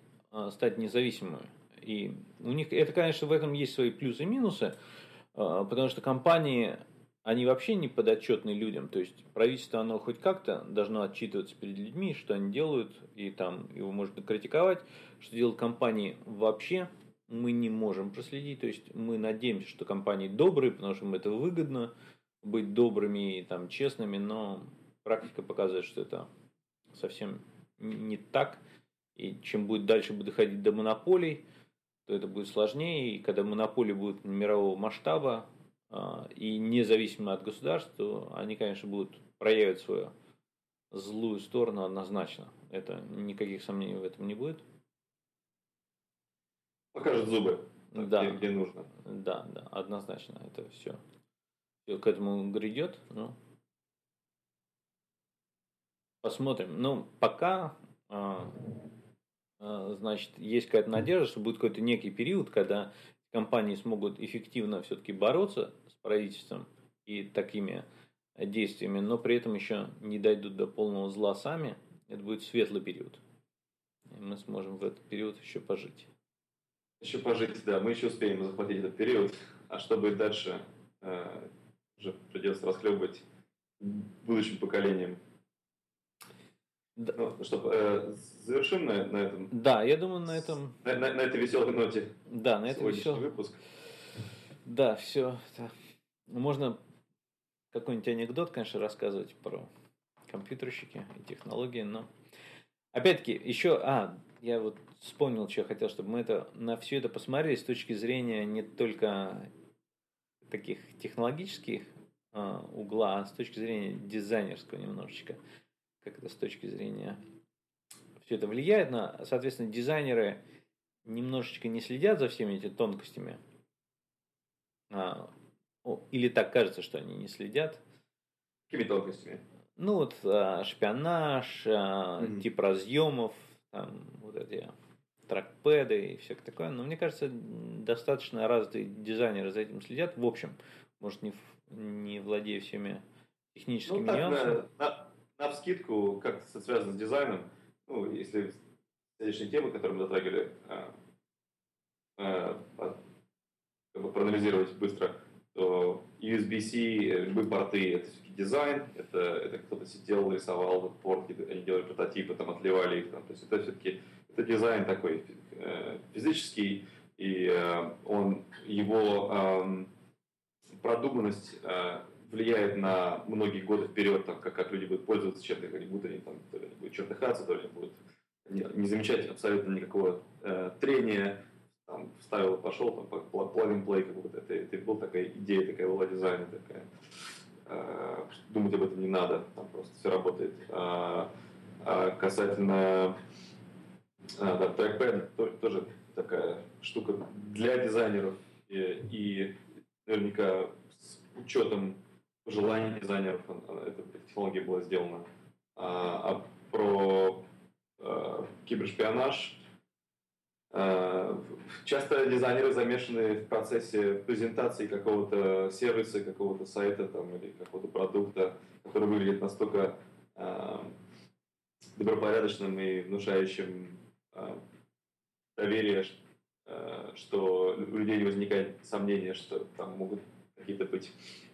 стать независимыми. И у них, это, конечно, в этом есть свои плюсы и минусы. А, потому что компании, они вообще не подотчетны людям. То есть правительство, оно хоть как-то должно отчитываться перед людьми, что они делают, и там его можно критиковать. Что делают компании вообще, мы не можем проследить. То есть мы надеемся, что компании добрые, потому что им это выгодно быть добрыми и там, честными, но практика показывает, что это совсем не так. И чем будет дальше будет доходить до монополий, то это будет сложнее. И когда монополии будут мирового масштаба а, и независимо от государств, то они, конечно, будут проявить свою злую сторону однозначно. Это никаких сомнений в этом не будет. Покажет зубы, да. где, где нужно. Да, да, однозначно. Это все, все к этому грядет. Ну, посмотрим. Ну, пока а, а, значит, есть какая-то надежда, что будет какой-то некий период, когда компании смогут эффективно все-таки бороться с правительством и такими действиями, но при этом еще не дойдут до полного зла сами. Это будет светлый период. И мы сможем в этот период еще пожить. Еще пожить, да. Мы еще успеем захватить этот период. А что будет дальше, э, уже придется расхлебывать будущим поколениям. Да. Ну, что, э, завершим на, на этом? Да, я думаю, на этом... На, на, на этой веселой ноте. Да, на этой веселой... выпуск. Да, все. Да. Можно какой-нибудь анекдот, конечно, рассказывать про компьютерщики и технологии, но... Опять-таки, еще... А, я вот вспомнил, что я хотел, чтобы мы это, на все это посмотрели с точки зрения не только таких технологических э, угла, а с точки зрения дизайнерского немножечко как это с точки зрения все это влияет на, соответственно, дизайнеры немножечко не следят за всеми этими тонкостями. А, или так кажется, что они не следят. Какими тонкостями? Ну вот а, шпионаж, а, mm-hmm. тип разъемов, там, вот эти тракпеды и все такое. Но мне кажется, достаточно развитые дизайнеры за этим следят. В общем, может, не, не владея всеми техническими ну, так, нюансами. На, на, на вскидку, как это связано с дизайном, ну, если следующие темы, которые мы затрагивали, как бы проанализировать быстро, то USB-C, любые порты, это все-таки дизайн, это, это кто-то сидел, рисовал этот порт, они делали прототипы, там, отливали их, там, то есть это все-таки это дизайн такой э, физический, и э, он, его э, продуманность э, влияет на многие годы вперед, там, как, как люди будут пользоваться чем-то, они будут, они там, то ли они будут чертыхаться, то ли они будут не, не замечать абсолютно никакого э, трения, там, вставил пошел, там, plug плей как будто это, это была такая идея, такая была дизайна, такая. Э, думать об этом не надо, там просто все работает. А, а касательно а, да, то, тоже такая штука для дизайнеров и, и наверняка с учетом желание дизайнеров, эта технология была сделана. А, а про э, кибершпионаж. Э, часто дизайнеры замешаны в процессе презентации какого-то сервиса, какого-то сайта там, или какого-то продукта, который выглядит настолько э, добропорядочным и внушающим э, доверие, э, что у людей не возникает сомнения, что там могут какие-то быть э,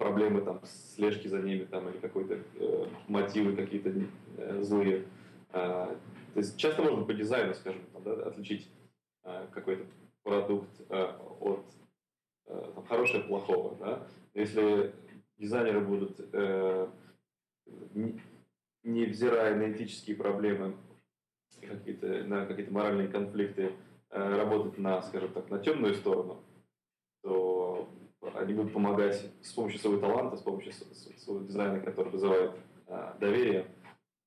проблемы там слежки за ними там или какой-то э, мотивы какие-то э, злые. Э, то есть часто можно по дизайну, скажем, там, да, отличить э, какой-то продукт э, от э, там, хорошего плохого. Да? Если дизайнеры будут, э, не, невзирая на этические проблемы, какие-то, на какие-то моральные конфликты, э, работать на, скажем так, на темную сторону, то они будут помогать с помощью своего таланта, с помощью своего дизайна, который вызывает э, доверие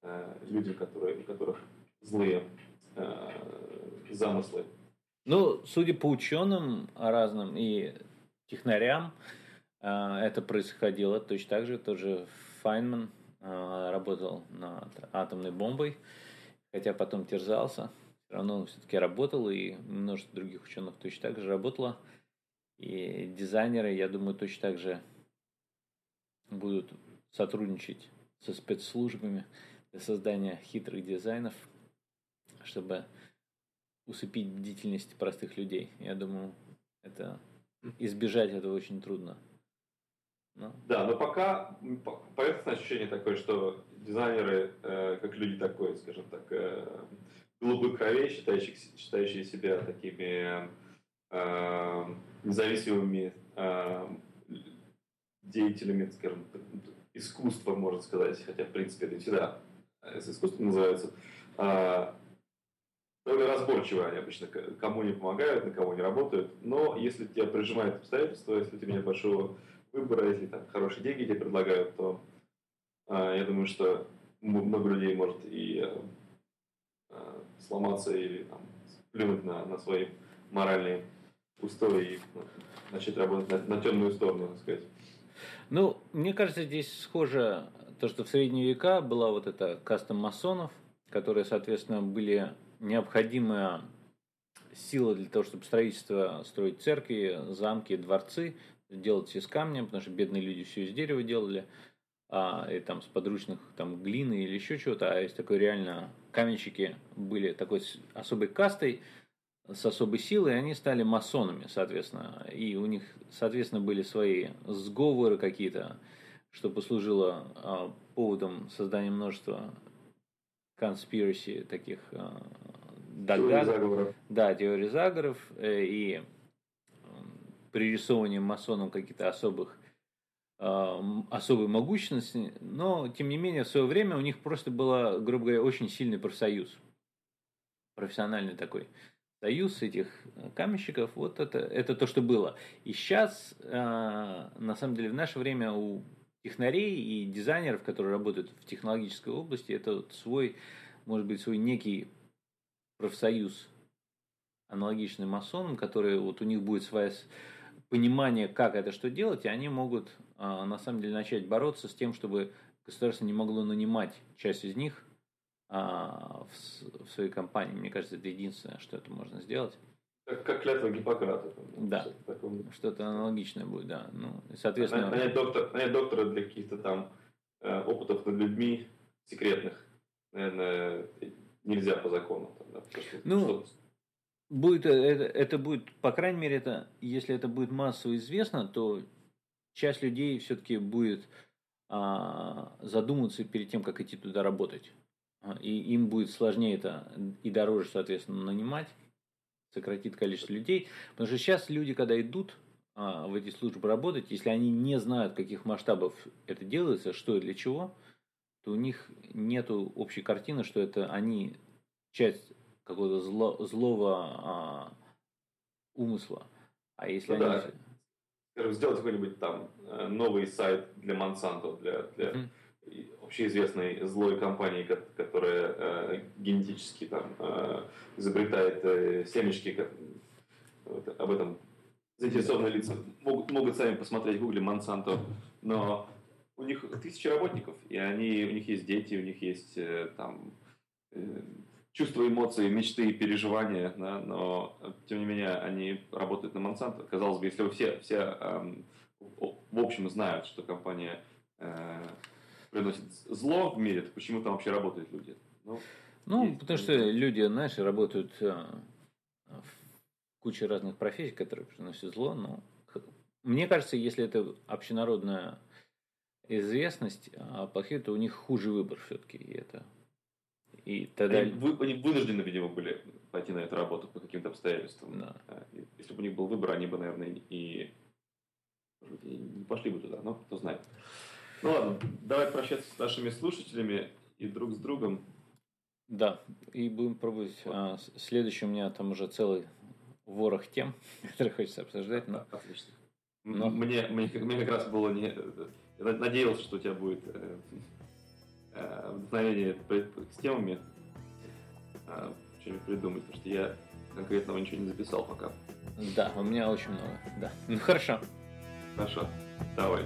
э, людям, которые, у которых злые э, замыслы. Ну, судя по ученым разным и технарям, э, это происходило точно так же. Тоже Файнман э, работал над атомной бомбой, хотя потом терзался. Все равно он все-таки работал, и множество других ученых точно так же работало. И дизайнеры, я думаю, точно так же будут сотрудничать со спецслужбами для создания хитрых дизайнов, чтобы усыпить бдительность простых людей. Я думаю, это избежать этого очень трудно. Но. Да, но пока поверхностное ощущение такое, что дизайнеры, э, как люди такой, скажем так, э, голубых кровей, считающие, считающие себя такими э, независимыми э, деятелями, скажем, искусства, можно сказать, хотя, в принципе, это всегда с искусством называется, э, довольно разборчивые они обычно, кому не помогают, на кого не работают, но если тебя прижимает обстоятельства, если у тебя нет большого выбора, если там хорошие деньги тебе предлагают, то э, я думаю, что много людей может и э, сломаться или там, плюнуть на, на свои моральные устои и начать работать на, на темную сторону, так сказать. Ну, мне кажется, здесь схоже то, что в средние века была вот эта каста масонов, которые, соответственно, были необходимая сила для того, чтобы строительство строить церкви, замки, дворцы, делать из камня, потому что бедные люди все из дерева делали, а, и там с подручных там глины или еще чего-то, а есть такой реально каменщики были такой особой кастой, с особой силой, они стали масонами, соответственно. И у них, соответственно, были свои сговоры какие-то, что послужило а, поводом создания множества conspiracy таких а, догадок. Да, теории заговоров э, и пририсовывание масонам каких-то особых а, особой могущественности, но, тем не менее, в свое время у них просто было, грубо говоря, очень сильный профсоюз. Профессиональный такой союз этих э, каменщиков, вот это, это то, что было. И сейчас, э, на самом деле, в наше время у технарей и дизайнеров, которые работают в технологической области, это вот свой, может быть, свой некий профсоюз, аналогичный масонам, которые вот у них будет свое понимание, как это что делать, и они могут э, на самом деле начать бороться с тем, чтобы государство не могло нанимать часть из них в, в своей компании. Мне кажется, это единственное, что это можно сделать. Как, как клятва Гиппократа. Да, что-то, что-то аналогичное будет, да. Ну, соответственно... Нанять, доктор, нанять доктора для каких-то там э, опытов над людьми секретных, наверное, нельзя по закону. Там, да, ну, будет, это, это будет, по крайней мере, это, если это будет массово известно, то часть людей все-таки будет а, задумываться перед тем, как идти туда работать. А, и им будет сложнее это и дороже, соответственно, нанимать, сократит количество людей. Потому что сейчас люди, когда идут а, в эти службы работать, если они не знают, каких масштабов это делается, что и для чего, то у них нет общей картины, что это они часть какого-то зло, злого а, умысла. А если ну, они... Да. Сделать какой-нибудь там э, новый сайт для Монсанто, для, для mm общеизвестной злой компании, которая э, генетически там э, изобретает э, семечки, об этом заинтересованные лица могут, могут сами посмотреть в гугле Монсанто, но у них тысячи работников, и они, у них есть дети, у них есть э, там э, чувства, эмоции, мечты и переживания, да, но тем не менее они работают на Монсанто. Казалось бы, если все, все эм, в общем знают, что компания э, приносит зло в мире, то почему там вообще работают люди? Ну, ну есть, потому что люди, знаешь, работают э, в куче разных профессий, которые приносят зло, но мне кажется, если это общенародная известность, а плохие, то у них хуже выбор все-таки. И это и тогда... Они, вы, они вынуждены, видимо, были пойти на эту работу по каким-то обстоятельствам. Да. А, если бы у них был выбор, они бы, наверное, и, и не пошли бы туда, но кто знает. Ну ладно, давай прощаться с нашими слушателями и друг с другом. Да, и будем пробовать. Вот. А, следующий у меня там уже целый ворох тем, [LAUGHS] которые хочется обсуждать. Но... Отлично. Но... Мне, мне, мне как раз было не... Я надеялся, что у тебя будет э, э, вдохновение с темами э, что-нибудь придумать, потому что я конкретного ничего не записал пока. Да, у меня очень много, да. Ну хорошо. Хорошо, давай.